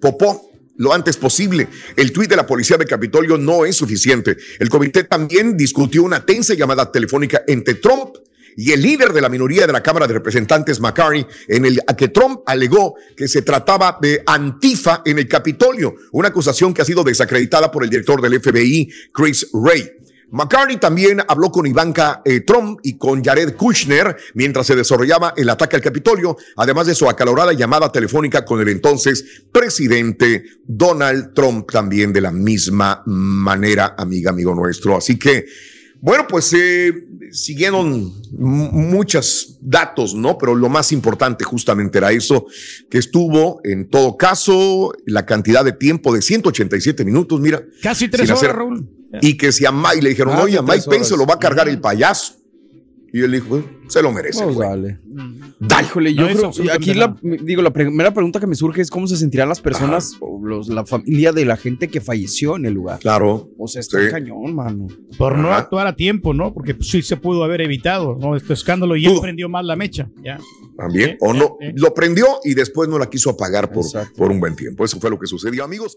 popó lo antes posible. El tuit de la policía de Capitolio no es suficiente. El comité también discutió una tensa llamada telefónica entre Trump y el líder de la minoría de la Cámara de Representantes, McCarthy, en el que Trump alegó que se trataba de antifa en el Capitolio, una acusación que ha sido desacreditada por el director del FBI, Chris Wray. McCartney también habló con Ivanka eh, Trump y con Jared Kushner mientras se desarrollaba el ataque al Capitolio, además de su acalorada llamada telefónica con el entonces presidente Donald Trump, también de la misma manera, amiga, amigo nuestro. Así que, bueno, pues eh, siguieron muchos datos, ¿no? Pero lo más importante justamente era eso, que estuvo en todo caso la cantidad de tiempo de 187 minutos, mira. Casi tres horas, Raúl. Y que si a Mike le dijeron, Ah, oye, a Mike Pence horas. lo va a cargar el payaso. Y él dijo, "Bueno, se lo merece. Pues güey". vale. Dale. Híjole, yo No creo, aquí la, digo, la primera pregunta que me surge es cómo se sentirán las personas o los, la familia de la gente que falleció en el lugar. Claro. O sea, está Sí. cañón, mano. Por no actuar a tiempo, ¿no? Porque pues, sí se pudo haber evitado, ¿no? Este escándalo y él prendió más la mecha. Ya. También. o no, lo prendió y después no la quiso apagar por, por un buen tiempo. Eso fue lo que sucedió, amigos.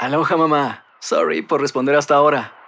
Aloha mamá. Sorry por responder hasta ahora.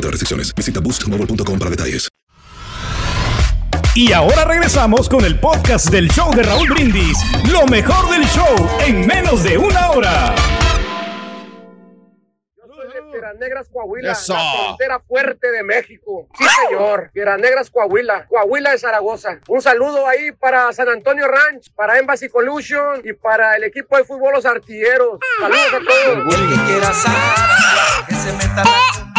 otras restricciones. Visita boostmobile.com para detalles. Y ahora regresamos con el podcast del show de Raúl Brindis. Lo mejor del show en menos de una hora. Piedras Negras, Coahuila, Eso. la frontera fuerte de México. Sí, señor. Piedras Negras, Coahuila, Coahuila de Zaragoza. Un saludo ahí para San Antonio Ranch, para Embassy Collusion y para el equipo de fútbol Los Artilleros. Saludos a todos.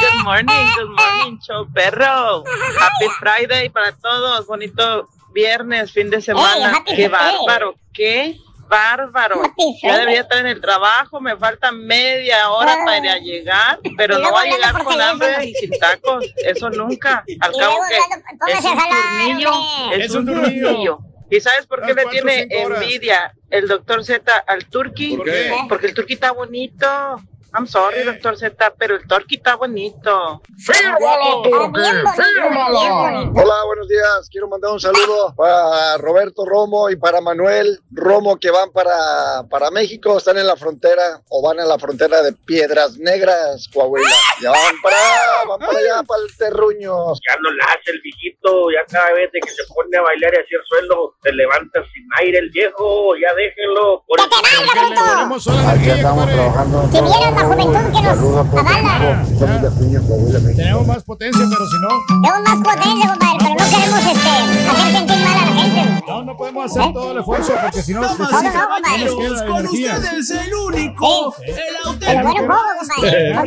Good morning, good morning, show perro. Happy Friday para todos. Bonito viernes, fin de semana. qué bárbaro, qué bárbaro. Ya debería estar en el trabajo, me falta media hora para ir a llegar, pero no va a llegar con hambre y sin tacos. Eso nunca. Al cabo que es un turnillo. hombre. Es un turnillo. ¿Y sabes por qué Las le tiene envidia el doctor Z al Turqui? ¿Por qué? Porque el Turqui está bonito. I'm sorry, doctor Z, pero el Turqui está bonito. ¡Fírmalo, Turqui! ¡Fírmalo! Hola, buenos días. Quiero mandar un saludo para Roberto Romo y para Manuel Romo que van para, para México, están en la frontera o van a la frontera de Piedras Negras, Coahuila. Ya van para allá, van para allá, para el terruño. Ya no la hace el viejito, ya cada vez de que se pone a bailar y a hacer suelo, se levanta sin aire el viejo, ya déjenlo. Por Aquí estamos trabajando. La juventud que nos avala. Tenemos más potencia, pero si no. Tenemos más potencia, compadre, pero no queremos este, hacer sentir mal a la gente. No, no podemos hacer todo el esfuerzo porque si no, pues, sí, no nos caballeros, queda con energía. ustedes el único, el Pero bueno, poco, compadre. No.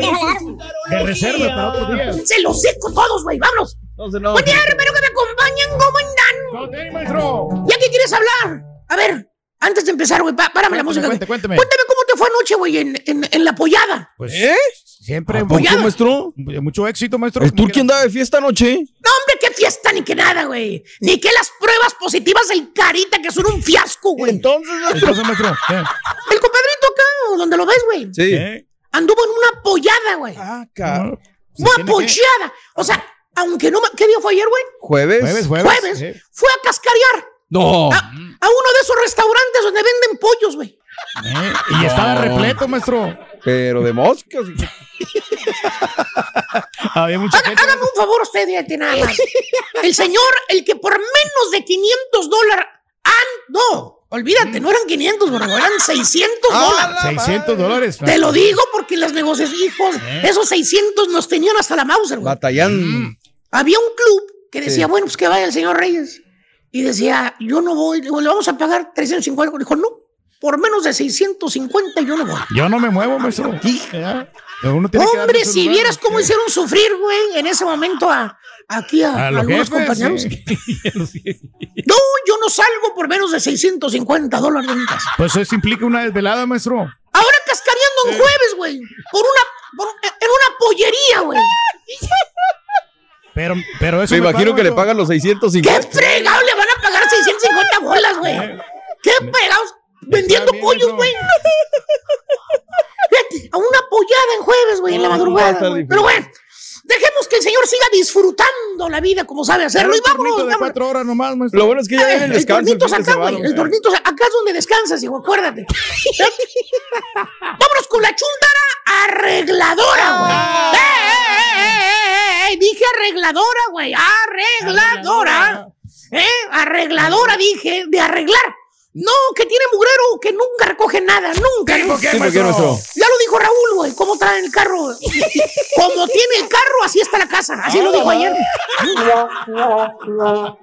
De reserva para otro día. Se los seco todos, güey, vámonos. Buen día, hermano, que me acompañen, ¿cómo andan? maestro? ¿Ya qué quieres hablar? A ver, antes de empezar, güey, pá- párame la música. Cuéntame te fue anoche, güey, en, en, en la pollada. Pues, ¿Eh? Siempre. ¿A poco, maestro? Mucho éxito, maestro. ¿El Turqui andaba de fiesta anoche? No, hombre, qué fiesta ni qué nada, güey. Ni que las pruebas positivas del carita, que son un fiasco, güey. Entonces, Entonces, maestro, ¿qué? El compadrito acá, donde lo ves, güey. Sí. Anduvo en una pollada, güey. Ah, cabrón. Una pollada. O sea, aunque no... me- ¿Qué día fue ayer, güey? ¿Jueves? Jueves, jueves. Jueves. sí. Fue a cascarear. No. A, a uno de esos restaurantes donde venden pollos, güey. Eh, Y estaba repleto, maestro. Pero de moscas. Había mucha Haga- hágame un favor usted, fíjate nada más. El señor, el que por menos de 500 dólares... Ah, no. Olvídate, no eran 500, borrego, eran 600 dólares. 600 dólares. Te lo digo porque las negocios, hijos, ¿Eh? esos 600 nos tenían hasta la Mauser, güey. Batallando. Había un club que decía, Sí. bueno, pues que vaya el señor Reyes. Y decía, yo no voy, le digo, le vamos a pagar 350. Dijo, no, por menos de 650 yo no voy. Yo no me muevo, maestro. Hombre, si lugar. vieras cómo hicieron sufrir, güey, en ese momento a, aquí a, A los algunos jefes, compañeros. sí. No, yo no salgo por menos de 650 dólares. Pues eso implica una desvelada, maestro. Ahora cascareando en jueves, güey, por una, por- en una pollería, güey. Pero, pero eso Me me imagino que le pagan los ¿Qué 650. fregado le van a pagar 650 bolas, güey? ¿Qué pegados? Vendiendo pollos, güey. Fíjate, a una pollada en jueves, güey, en la No, va a madrugada. Pero bueno, dejemos que el señor siga disfrutando la vida como sabe hacerlo. Y vámonos, de cuatro horas nomás, maestro. Lo bueno es que ya viene el descanso. el tornito acá, güey. El tornito acá es donde descansas, hijo, acuérdate. Vámonos con la chuntara arregladora, güey. ¡Eh, eh, eh, eh, eh, eh! Dije arregladora, güey. Arregladora. ¿Eh? Arregladora, dije, de arreglar. No, que tiene mugrero, que nunca recoge nada, nunca. ¿Tipo qué, Sí, ¿por qué, maestro? maestro? Ya lo dijo Raúl, güey, cómo trae el carro. Como tiene el carro, así está la casa. Así lo dijo ayer.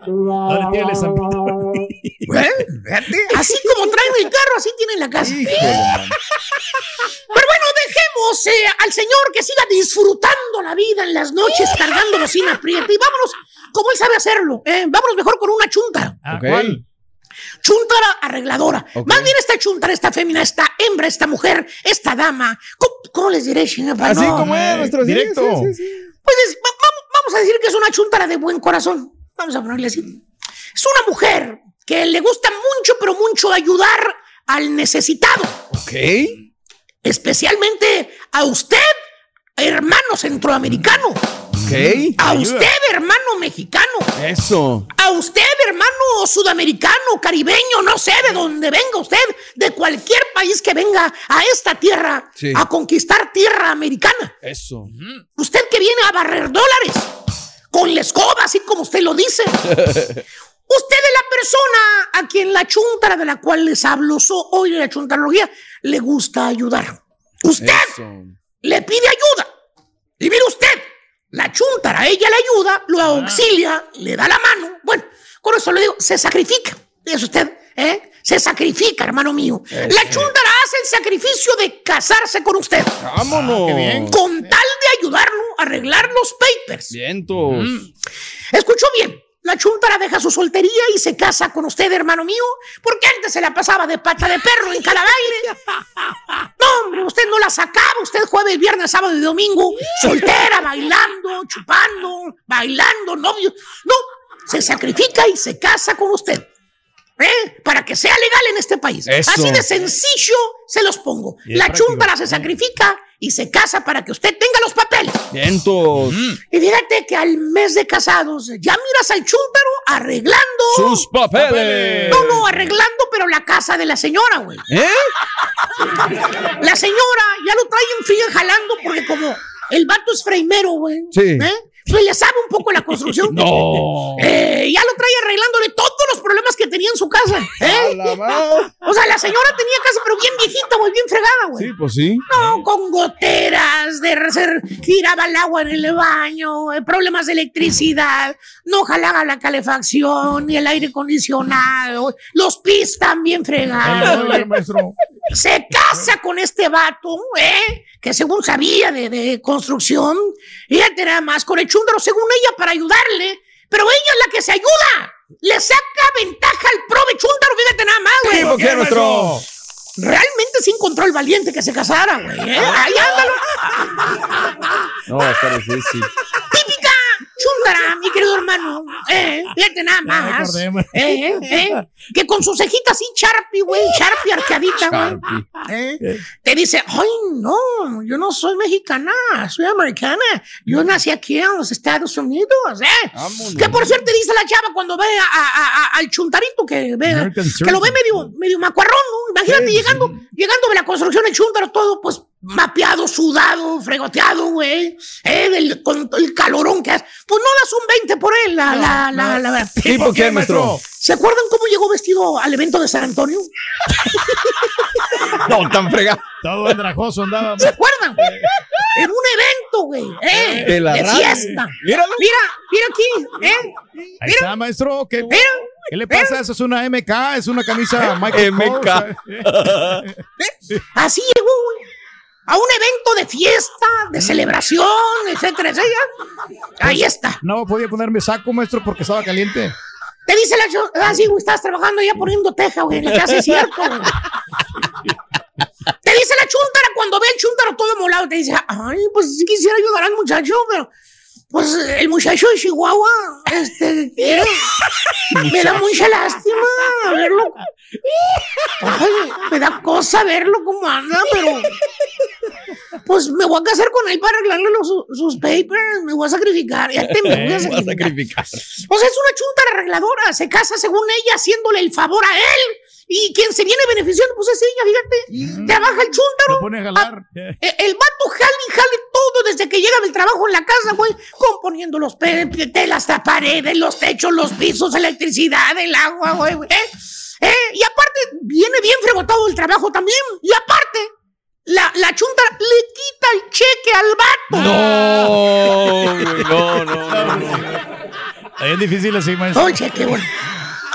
No le tiene esa- ¿Eh? Así como traen el carro, así tienen la casa. Híjole. Pero bueno, dejemos eh, al señor que siga disfrutando la vida en las noches cargándolo sin apriete. Y vámonos, como él sabe hacerlo. eh, vámonos mejor con una chunta. Ah, Ok. ¿cuál? Chuntara arregladora. Más bien esta chuntara, esta fémina, esta hembra, esta mujer, esta dama. ¿Cómo, cómo les diré, chinga? Así como es, nuestro directo. sí, sí, sí. Pues es- va- va- vamos a decir que es una chuntara de buen corazón. Vamos a ponerle así. Es una mujer que le gusta mucho, pero mucho ayudar al necesitado. Ok. Especialmente a usted, hermano centroamericano. A usted, hermano mexicano. Eso. A usted, hermano sudamericano, caribeño, no sé de dónde venga usted, de cualquier país que venga a esta tierra Sí. a conquistar tierra americana. Eso. Usted que viene a barrer dólares con la escoba, así como usted lo dice. Usted es la persona a quien la chuntara de la cual les hablo so- hoy de la chuntarología le gusta ayudar. Usted le pide ayuda. Y mire usted, la chuntara, ella le ayuda, lo auxilia, le da la mano. Bueno, con eso le digo, se sacrifica. Es usted, ¿eh? Se sacrifica, hermano mío. La chuntara hace el sacrificio de casarse con usted. Vámonos. qué bien. Con tal de ayudarlo a arreglar los papers. Vientos. Escuchó bien. La chuntara deja su soltería y se casa con usted, hermano mío, porque antes se la pasaba de pata de perro en cada baile. No, hombre, usted no la sacaba. Usted jueves, viernes, sábado y domingo, soltera, bailando, chupando, bailando, novio. No, se sacrifica y se casa con usted. ¿eh? Para que sea legal en este país. Eso. Así de sencillo se los pongo. La chuntara se sacrifica y se casa para que usted tenga los papeles. Vientos. Y fíjate que al mes de casados ya miras al chúntaro arreglando. Sus papeles. No, no, arreglando, pero la casa de la señora, güey. ¿Eh? La señora ya lo trae en fría jalando porque como el vato es freimero, güey. Sí. ¿eh? Pues le sabe un poco la construcción. No. Eh, ya lo trae arreglándole todos los problemas que tenía en su casa. ¿eh? O sea, la señora tenía casa, pero bien viejita, güey, bien fregada, güey. Sí, pues sí. No, con goteras, de hacer, giraba el agua en el baño, eh, problemas de electricidad, no jalaba la calefacción ni el aire acondicionado, los pis también fregados. Se casa con este vato, ¿eh? Que según sabía de, de construcción, fíjate nada más, con el chúndaro según ella para ayudarle, pero ella es la que se ayuda. Le saca ventaja al prove chúndaro, fíjate nada más, güey. Sí, ¿por qué, nuestro? Realmente sí encontró el valiente que se casara, güey. ¿eh? Ahí ándalo. No, va a estar difícil. Típica chúndara, mi querido hermano. Eh, fíjate nada más. man. Eh, eh, que con sus cejitas así, Sharpie, güey. Sharpie arqueadita, güey. Eh, te dice, ay, no, yo no soy mexicana, soy americana. Yo nací aquí en los Estados Unidos, ¿eh? Que por cierto dice la chava cuando ve a- a- a- al chuntarito que ve, que lo ve medio, medio macuarrón, ¿no? Imagínate llegando, llegando de la construcción el chuntaro todo, pues, mapeado, sudado, fregoteado, güey. ¿eh? Del- con el calorón que hace. Pues no das un 20 por él, la, la, la, la- ¿Y por qué, maestro? ¿Se acuerdan cómo llegó vestido al evento de San Antonio? No, tan fregado. Todo andrajoso andaba. ¿Se acuerdan? En un evento, güey, ¿eh? De la radio. fiesta. Míralo. Mira, mira aquí, ¿eh? Ahí está, maestro. ¿Qué, ¿qué le pasa? Eso es una MK, es una camisa Michael MK. Kors. Así llegó, güey. A un evento de fiesta, de celebración, etcétera, etcétera. Ahí está. No podía ponerme saco, maestro, porque estaba caliente. Te dice la cho- Ah, sí, güey, estabas trabajando ya poniendo teja, güey, en la casa, es cierto, güey. Te dice la chuntara cuando ve el chuntaro todo molado, te dice, ay, pues sí quisiera ayudar al muchacho, pero pues el muchacho de Chihuahua, este, quiere- me da mucha lástima verlo. Ay, me da cosa verlo como anda, pero pues me voy a casar con él para arreglarle los, sus papers, me voy a sacrificar, ya te me voy a sacrificar. O sea, es una chunta arregladora. Se casa según ella, haciéndole el favor a él. Y quien se viene beneficiando, pues es ella, fíjate. Trabaja el chúntaro. Lo pone a jalar. Eh, El vato jale y jale todo desde que llega del trabajo en la casa, güey. Componiendo los telas, las paredes, los techos, los pisos, electricidad, el agua, güey. güey, ¿eh? ¿Eh? Y aparte, viene bien fregotado el trabajo también. Y aparte, la, la chunta le quita el cheque al vato. No, güey, no, no, no. Es difícil así, maestro. No, el cheque, güey.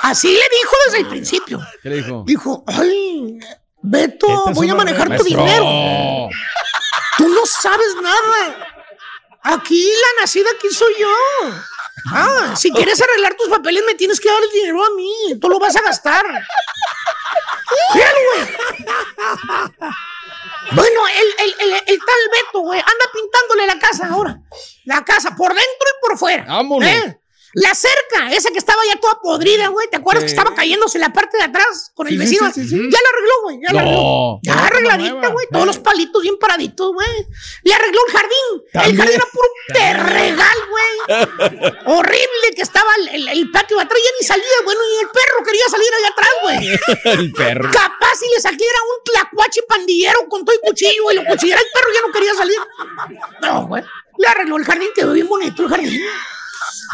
Así le dijo desde el principio. ¿Qué le dijo? Dijo, ay, Beto, voy a manejar tu maestro. dinero. Tú no sabes nada. Aquí la nacida aquí soy yo. Ah, si quieres arreglar tus papeles, me tienes que dar el dinero a mí. Tú lo vas a gastar. Bueno, el, el, el, el tal Beto, güey, anda pintándole la casa ahora. La casa, por dentro y por fuera. Vámonos. ¿Eh? La cerca, esa que estaba ya toda podrida, güey. ¿Te acuerdas Sí. que estaba cayéndose la parte de atrás con el Sí, vecino? sí. Ya la arregló, güey. Ya la No. arregló. Ya arregladita, güey. Todos los palitos bien paraditos, güey. Le arregló el jardín. También. El jardín era puro terregal, güey. Horrible que estaba el, patio de atrás. Ya ni salía, bueno. Y el perro quería salir allá atrás, güey. El perro. Capaz si le saliera un tlacuache pandillero con todo el cuchillo y lo cuchillara el perro ya no quería salir. No, güey. Le arregló el jardín, quedó bien bonito el jardín.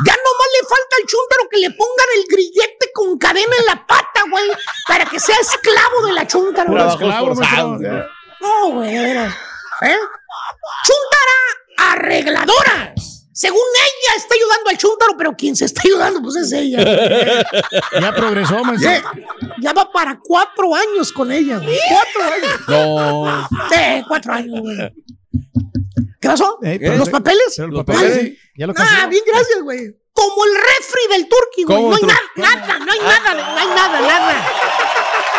Ya nomás le falta al chúntaro que le pongan el grillete con cadena en la pata, güey, para que sea esclavo de la forzados. No, güey, de veras. ¿Eh? Chúntara arregladora. Según ella está ayudando al chúntaro, pero quien se está ayudando, pues es ella. Ya progresó, maestro. Ya, ya va para cuatro años con ella, güey. Cuatro años. No. Sí, cuatro años, güey. ¿Qué pasó? Eh, ¿Los papeles? pero los papeles, Ay, sí, ya lo Ah, bien, gracias, güey. Como el refri del turqui, güey. ¿Cómo No hay otro? nada, nada, no hay nada, no hay nada, nada.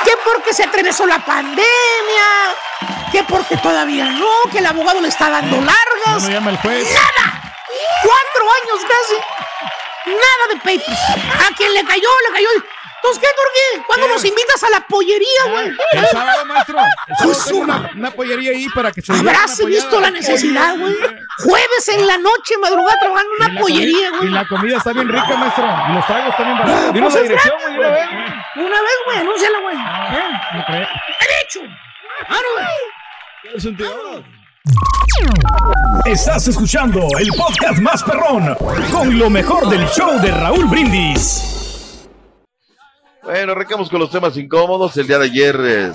Que porque se atravesó la pandemia, que porque todavía no, que el abogado le está dando No largas. me llama el juez. ¡Nada! Cuatro años casi. Nada de papers. A quien le cayó, le cayó. Entonces, ¿qué, Turquí? ¿Cuándo nos invitas a la pollería, güey? El sábado, maestro. El sábado Pues, una, una pollería ahí para que se Habrás visto la necesidad, güey. Jueves en la noche, madrugada, trabajando en una pollería, güey. Y la comida está bien rica, maestro. Y los tragos también Ah, baratos. pues la es dirección, güey, una vez. De una vez, güey, anúnciala, güey. Eh, No creo. Derecho. Vámonos, güey. Estás escuchando el podcast más perrón con lo mejor del show de Raúl Brindis. Bueno, arrancamos con los temas incómodos. El día de ayer, eh,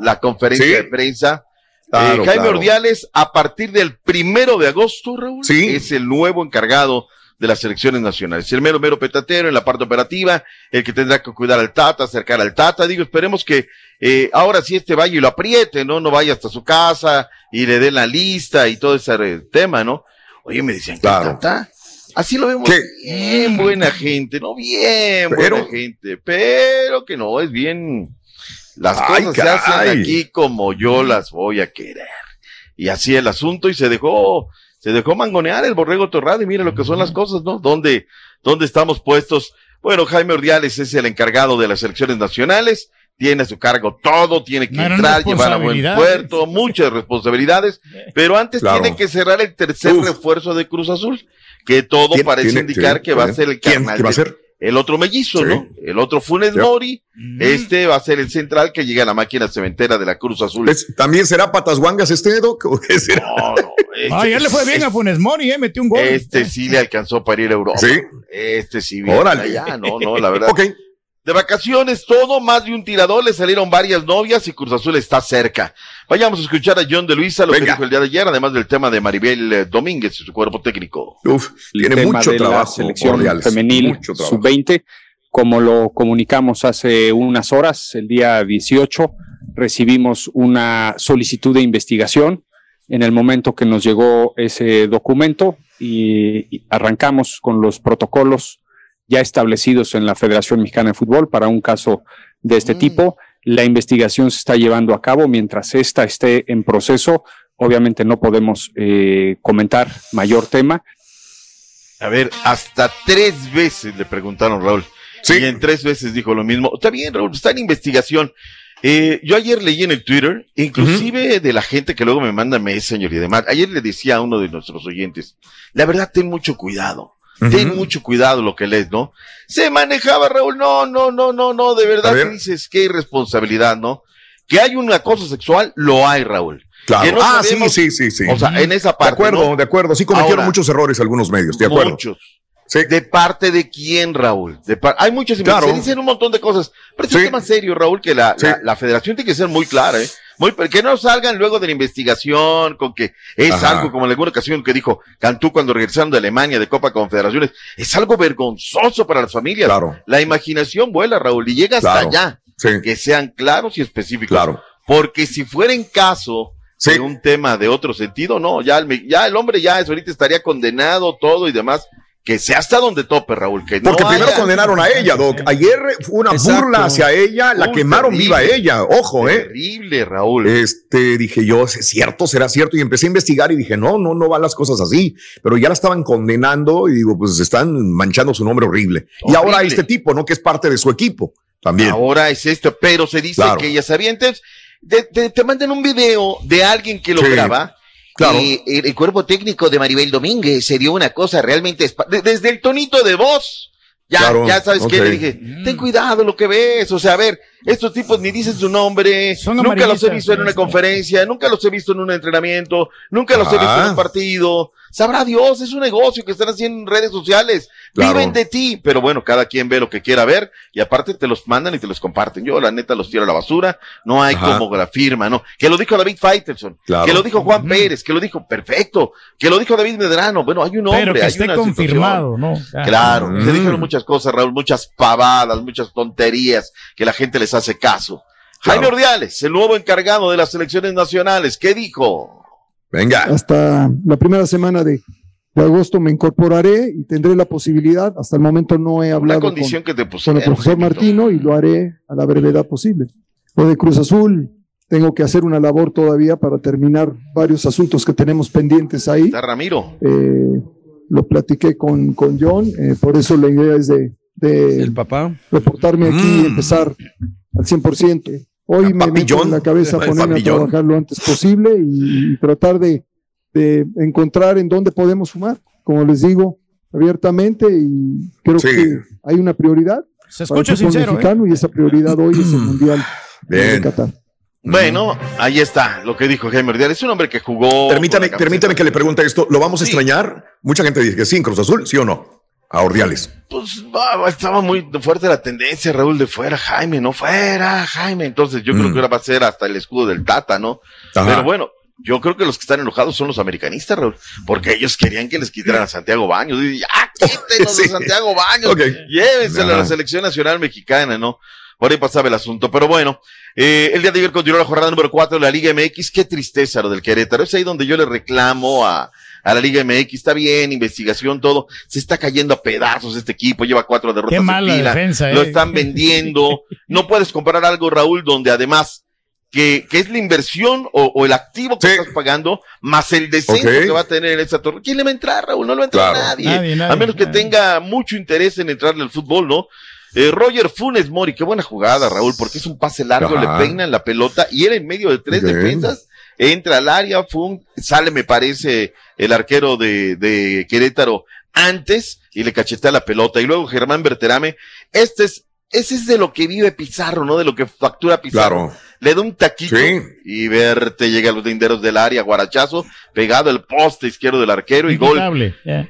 la conferencia Sí. de prensa. Claro, Eh, Jaime claro. Ordiales, a partir del primero de agosto, Raúl, Sí. es el nuevo encargado de las selecciones nacionales. El mero, mero petatero en la parte operativa, el que tendrá que cuidar al Tata, acercar al Tata. Digo, esperemos que eh, ahora sí este vaya y lo apriete, ¿no? No vaya hasta su casa y le dé la lista y todo ese tema, ¿no? Oye, me decían Claro. Tata, así lo vemos ¿Qué? bien buena gente, ¿no? Bien Pero- buena gente, pero que no, es bien... Las Ay, cosas se hacen aquí como yo las voy a querer. Y así el asunto y se dejó, se dejó mangonear el borrego torrado y mira lo que son las cosas, ¿no? ¿Dónde, dónde estamos puestos? Bueno, Jaime Ordiales es el encargado de las elecciones nacionales, tiene a su cargo todo, tiene que entrar, llevar a buen puerto, muchas responsabilidades, pero antes Claro. tiene que cerrar el tercer Uf. refuerzo de Cruz Azul, que todo ¿Quién- parece tiene- indicar sí, que va a ser el ¿Quién? carnal ¿Qué va a de- ser? el otro mellizo, Sí. ¿no? El otro Funes. Mori, este va a ser el central que llega a la máquina cementera de la Cruz Azul. Es- ¿También será patas guangas este, Doc? ¿O qué será? No, no, este, Ah, ayer le fue bien a Funes Mori, eh, metió un gol. Este sí le alcanzó para ir a Europa. Sí. Este sí viene Órale. allá, no, no, la verdad. Ok. De vacaciones, todo, más de un tirador, le salieron varias novias y Cruz Azul está cerca. Vayamos a escuchar a John de Luisa, lo que dijo el día de ayer, además del tema de Maribel eh, Domínguez y su cuerpo técnico. Uf, el tiene tema mucho de la trabajo. selección femenil mucho trabajo. sub-20. Como lo comunicamos hace unas horas, el día 18, recibimos una solicitud de investigación en el momento que nos llegó ese documento y arrancamos con los protocolos ya establecidos en la Federación Mexicana de Fútbol para un caso de este tipo. La investigación se está llevando a cabo mientras esta esté en proceso. Obviamente no podemos eh, comentar mayor tema. A ver, hasta tres veces le preguntaron Raúl. Sí. Y en tres veces dijo lo mismo. Está bien, Raúl, está en investigación. Eh, yo ayer leí en el Twitter, inclusive de la gente que luego me manda Messenger y demás. Ayer le decía a uno de nuestros oyentes, la verdad, ten mucho cuidado. Ten mucho cuidado lo que lees, ¿no? Se manejaba, Raúl, no, no, no, no, no, de verdad ver. que dices, qué irresponsabilidad, ¿no? Que hay un acoso sexual, lo hay, Raúl. Claro. no ah, sabemos- sí, sí, sí, sí. O sea, en esa de parte. acuerdo, ¿no? de acuerdo. Sí cometieron Ahora, muchos errores algunos medios, de acuerdo. Muchos. ¿De parte de quién, Raúl? De Hay muchas Claro. Se dicen un montón de cosas. Pero es un Sí. tema serio, Raúl, que la, Sí. la, la federación tiene que ser muy clara, ¿eh? Muy, que no salgan luego de la investigación con que es Ajá. algo como en alguna ocasión que dijo Cantú cuando regresaron de Alemania de Copa Confederaciones. Es algo vergonzoso para las familias. Claro. La imaginación vuela, Raúl, y llega hasta Claro. allá. Sí. Que sean claros y específicos. Claro. Porque si fuera en caso Sí. de un tema de otro sentido, no, ya el, ya el hombre ya es, ahorita estaría condenado todo y demás. Que sea hasta donde tope, Raúl. Que Porque no primero haya- condenaron a ella, Doc. Ayer fue una Exacto. burla hacia ella, la Uy, quemaron terrible. viva a ella. Ojo, ¿eh? Terrible, Raúl. Este, dije yo, ¿es cierto? ¿Será cierto? Y empecé a investigar y dije, no, no, no van las cosas así. Pero ya la estaban condenando y digo, pues están manchando su nombre horrible. Y ahora este tipo, ¿no? Que es parte de su equipo también. Ahora es esto, pero se dice Claro. que ella sabía. Entonces, te, te- te mandan un video de alguien que lo Sí, graba. Claro. Y el, el cuerpo técnico de Maribel Domínguez se dio una cosa realmente. desde el tonito de voz. Ya, Claro, ya sabes ok. qué le dije. Ten cuidado lo que ves. O sea, a ver, estos tipos ni dicen su nombre. nunca los he visto en una conferencia. Nunca los he visto en un entrenamiento. Nunca los he visto en Ah. un partido. Sabrá Dios, es un negocio que están haciendo en redes sociales. Claro. Viven de ti. Pero bueno, cada quien ve lo que quiera ver. Y aparte te los mandan y te los comparten. Yo, la neta, los tiro a la basura. No hay Ajá. como la firma, ¿no? Que lo dijo David Faitelson. Claro. Que lo dijo Juan Pérez. Que lo dijo perfecto. Que lo dijo David Medrano. Bueno, hay un hombre. Pero que hay esté una confirmado, situación. ¿no? Claro, Mm. se dijeron muchas cosas, Raúl, muchas pavadas, muchas tonterías que la gente les hace caso. Claro. Jaime Ordiales, el nuevo encargado de las selecciones nacionales, ¿qué dijo? Venga. Hasta la primera semana de, de agosto me incorporaré y tendré la posibilidad. Hasta el momento no he hablado con, condición que te con pusieron. el profesor Martino y lo haré a la brevedad posible. Lo de Cruz Azul, tengo que hacer una labor todavía para terminar varios asuntos que tenemos pendientes ahí. Está Ramiro. Eh, lo platiqué con, con John, eh, por eso la idea es de, de El papá. reportarme aquí Mm. y empezar al 100%. Hoy me meto en la cabeza ponerme a trabajar lo antes posible y, y tratar de, de encontrar en dónde podemos sumar, como les digo, abiertamente y creo Sí. que hay una prioridad Se para el escucha sincero, ¿eh? y esa prioridad hoy es el Mundial de Bien. Qatar. Bueno, ahí está lo que dijo Jaime Ordiales. Es un hombre que jugó. Permítame, permítame que le pregunte esto. ¿Lo vamos a Sí. extrañar? Mucha gente dice que sí, en Cruz Azul, ¿sí o no? A Ordiales. Pues estaba muy fuerte la tendencia, Raúl, de fuera, Jaime, no fuera, Jaime. Entonces yo creo Mm. que ahora va a ser hasta el escudo del Tata, ¿no? Ajá. Pero bueno, yo creo que los que están enojados son los americanistas, Raúl, porque ellos querían que les quitaran a Santiago Baños. Y ya, quítenos Sí. a Santiago Baños, Ok. llévenselo a la selección nacional mexicana, ¿no? Por ahí pasaba el asunto. Pero bueno, eh, el día de ayer continuó la jornada número 4 de la Liga MX. Qué tristeza lo del Querétaro. Es ahí donde yo le reclamo a, a la Liga MX. Está bien, investigación, todo. Se está cayendo a pedazos este equipo. Lleva cuatro derrotas Qué en mala defensa, Lo eh. están vendiendo. No puedes comprar algo, Raúl, donde además que, que es la inversión o, o el activo que Sí. estás pagando más el descenso que va a tener en esa torre. ¿Quién le va a entrar, Raúl? No le va a entrar Claro. nadie. Nadie, nadie, a menos que nadie. tenga mucho interés en entrarle al fútbol, ¿no? Eh, Roger Funes Mori, qué buena jugada, Raúl, porque es un pase largo, Ajá. le peinan la pelota y él en medio de tres defensas entra al área, Fun, sale, me parece, el arquero de, de Querétaro antes y le cachetea la pelota. Y luego Germán Berterame, este es, ese es de lo que vive Pizarro, ¿no? De lo que factura Pizarro. Claro. Le da un taquito Sí. y verte llega a los linderos del área, guarachazo, pegado al poste izquierdo del arquero y gol.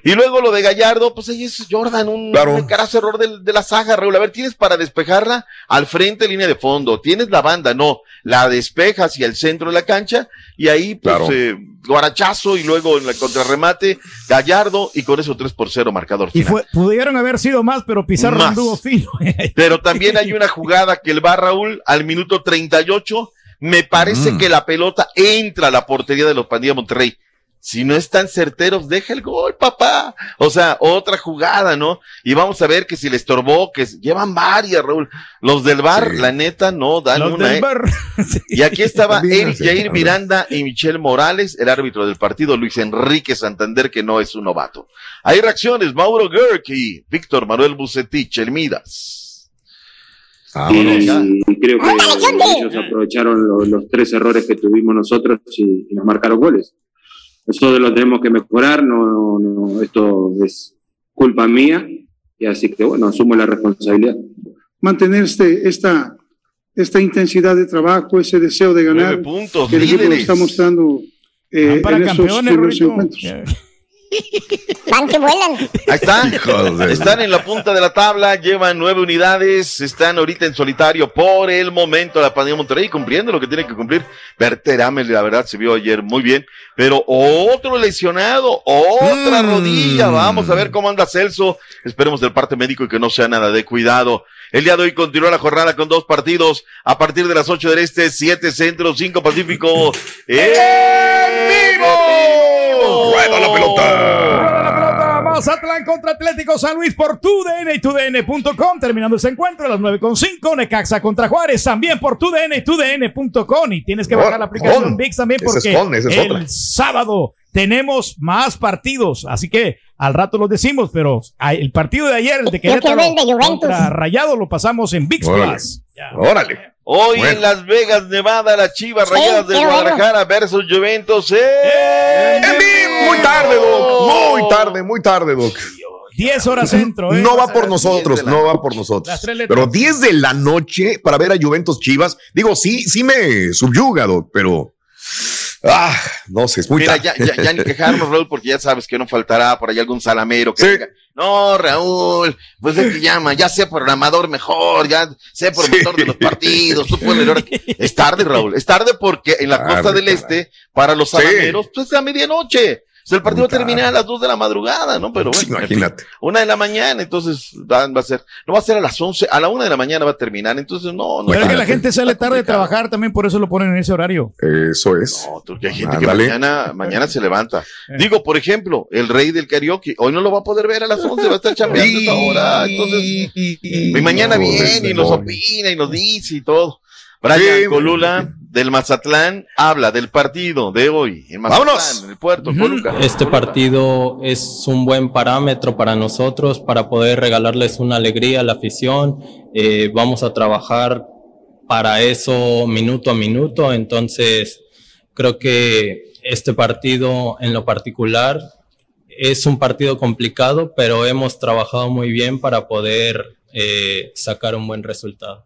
Y luego lo de Gallardo, pues ahí es Jordan, un, Claro. un carazo error de, la saga, Raúl. A ver, tienes para despejarla al frente, línea de fondo. Tienes la banda, no. La despeja hacia el centro de la cancha y ahí, pues, Claro. eh, guarachazo y luego en el contrarremate, Gallardo y con eso 3 por 0 marcador Y fue, pudieron haber sido más, pero Pizarro Más. anduvo fino. Pero también hay una jugada que el va Raúl al minuto 38. Me parece Mm. que la pelota entra a la portería de los Pandilla Monterrey. Si no están certeros, deja el gol, papá. O sea, otra jugada, ¿no? Y vamos a ver que si le estorbó, que llevan varias, Raúl. Los del bar, Sí. la neta, no dan Los una. del ¿eh? bar. Sí. Y aquí estaba También Eric Jair. Miranda y Michelle Morales, el árbitro del partido, Luis Enrique Santander, que no es un novato. Hay reacciones, Mauro Gerk y Víctor Manuel Bucetich, el Midas. Y creo que ellos aprovecharon lo- los tres errores que tuvimos nosotros y, y nos marcaron goles. Nosotros lo tenemos que mejorar, no, no, esto es culpa mía y así que bueno, asumo la responsabilidad. mantener este, esta, esta intensidad de trabajo, ese deseo de ganar puntos, que el equipo líderes. está mostrando eh, para en esos campeones, encuentros. Van que vuelan. Ahí están. Hijos de- Están en la punta de la tabla, llevan nueve unidades, están ahorita en solitario por el momento la pandemia Monterrey cumpliendo lo que tiene que cumplir. Berterame, la verdad, se vio ayer muy bien, pero otro lesionado, otra Mm. rodilla. Vamos a ver cómo anda Celso. Esperemos del parte médico y que no sea nada de cuidado. El día de hoy continúa la jornada con dos partidos a partir de las ocho del este, siete centro, cinco pacífico. ¡En vivo! ¡Rueda la pelota! Mazatlán contra Atlético San Luis por TUDN y TUDN.com. Terminando ese encuentro a las 9.5. Necaxa contra Juárez también por TUDN y TUDN.com. Y tienes que bajar la aplicación. VIX también es porque con, esa es el sábado tenemos más partidos. Así que al rato los decimos, pero el partido de ayer, el de Querétaro el de Juventus. contra Rayado, lo pasamos en VIX Órale. Plus. Órale. Hoy Bueno. en Las Vegas, Nevada, las Chivas Sí, Rayadas de qué bueno. Guadalajara versus Juventus. ¡Eh! En vivo, Muy tarde, Doc. Muy tarde, muy tarde, Doc. 10 horas centro. ¿eh? No va por nosotros, 10 de la no va por nosotros. Pero 10 de la noche para ver a Juventus Chivas. Digo, sí, sí me subyuga, Doc, pero. Ah, no sé, es muy Mira, ya, ya, ya ni quejarnos, Raúl, porque ya sabes que no faltará por ahí algún salamero que Sí. diga, no, Raúl, pues de que llama, ya sea programador mejor, ya sea promotor de los partidos, tú puedes. Es tarde, Raúl, es tarde porque en la Tarde, costa del caray. este, para los Sí. salameros, pues es a medianoche. O sea, el partido termina a las dos de la madrugada, ¿no? Pero bueno, en fin, Imagínate. una de la mañana, entonces va, va a ser, no va a ser a las once, a la una de la mañana va a terminar, entonces no, no. Pero es que la gente sale tarde de trabajar también, por eso lo ponen en ese horario. Eso es. No, tú, que hay gente que mañana, mañana se levanta. Eh. Digo, por ejemplo, el rey del karaoke, hoy no lo va a poder ver a las 11, va a estar chambeando esa hora. Entonces, y mañana No, viene y nos luego. opina y nos dice y todo. Brian Sí, Colula del Mazatlán habla del partido de hoy en Mazatlán, Vámonos. en el puerto, Coluca. Este partido es un buen parámetro para nosotros para poder regalarles una alegría a la afición. Eh, vamos a trabajar para eso minuto a minuto. Entonces, creo que este partido en lo particular es un partido complicado, pero hemos trabajado muy bien para poder eh, sacar un buen resultado.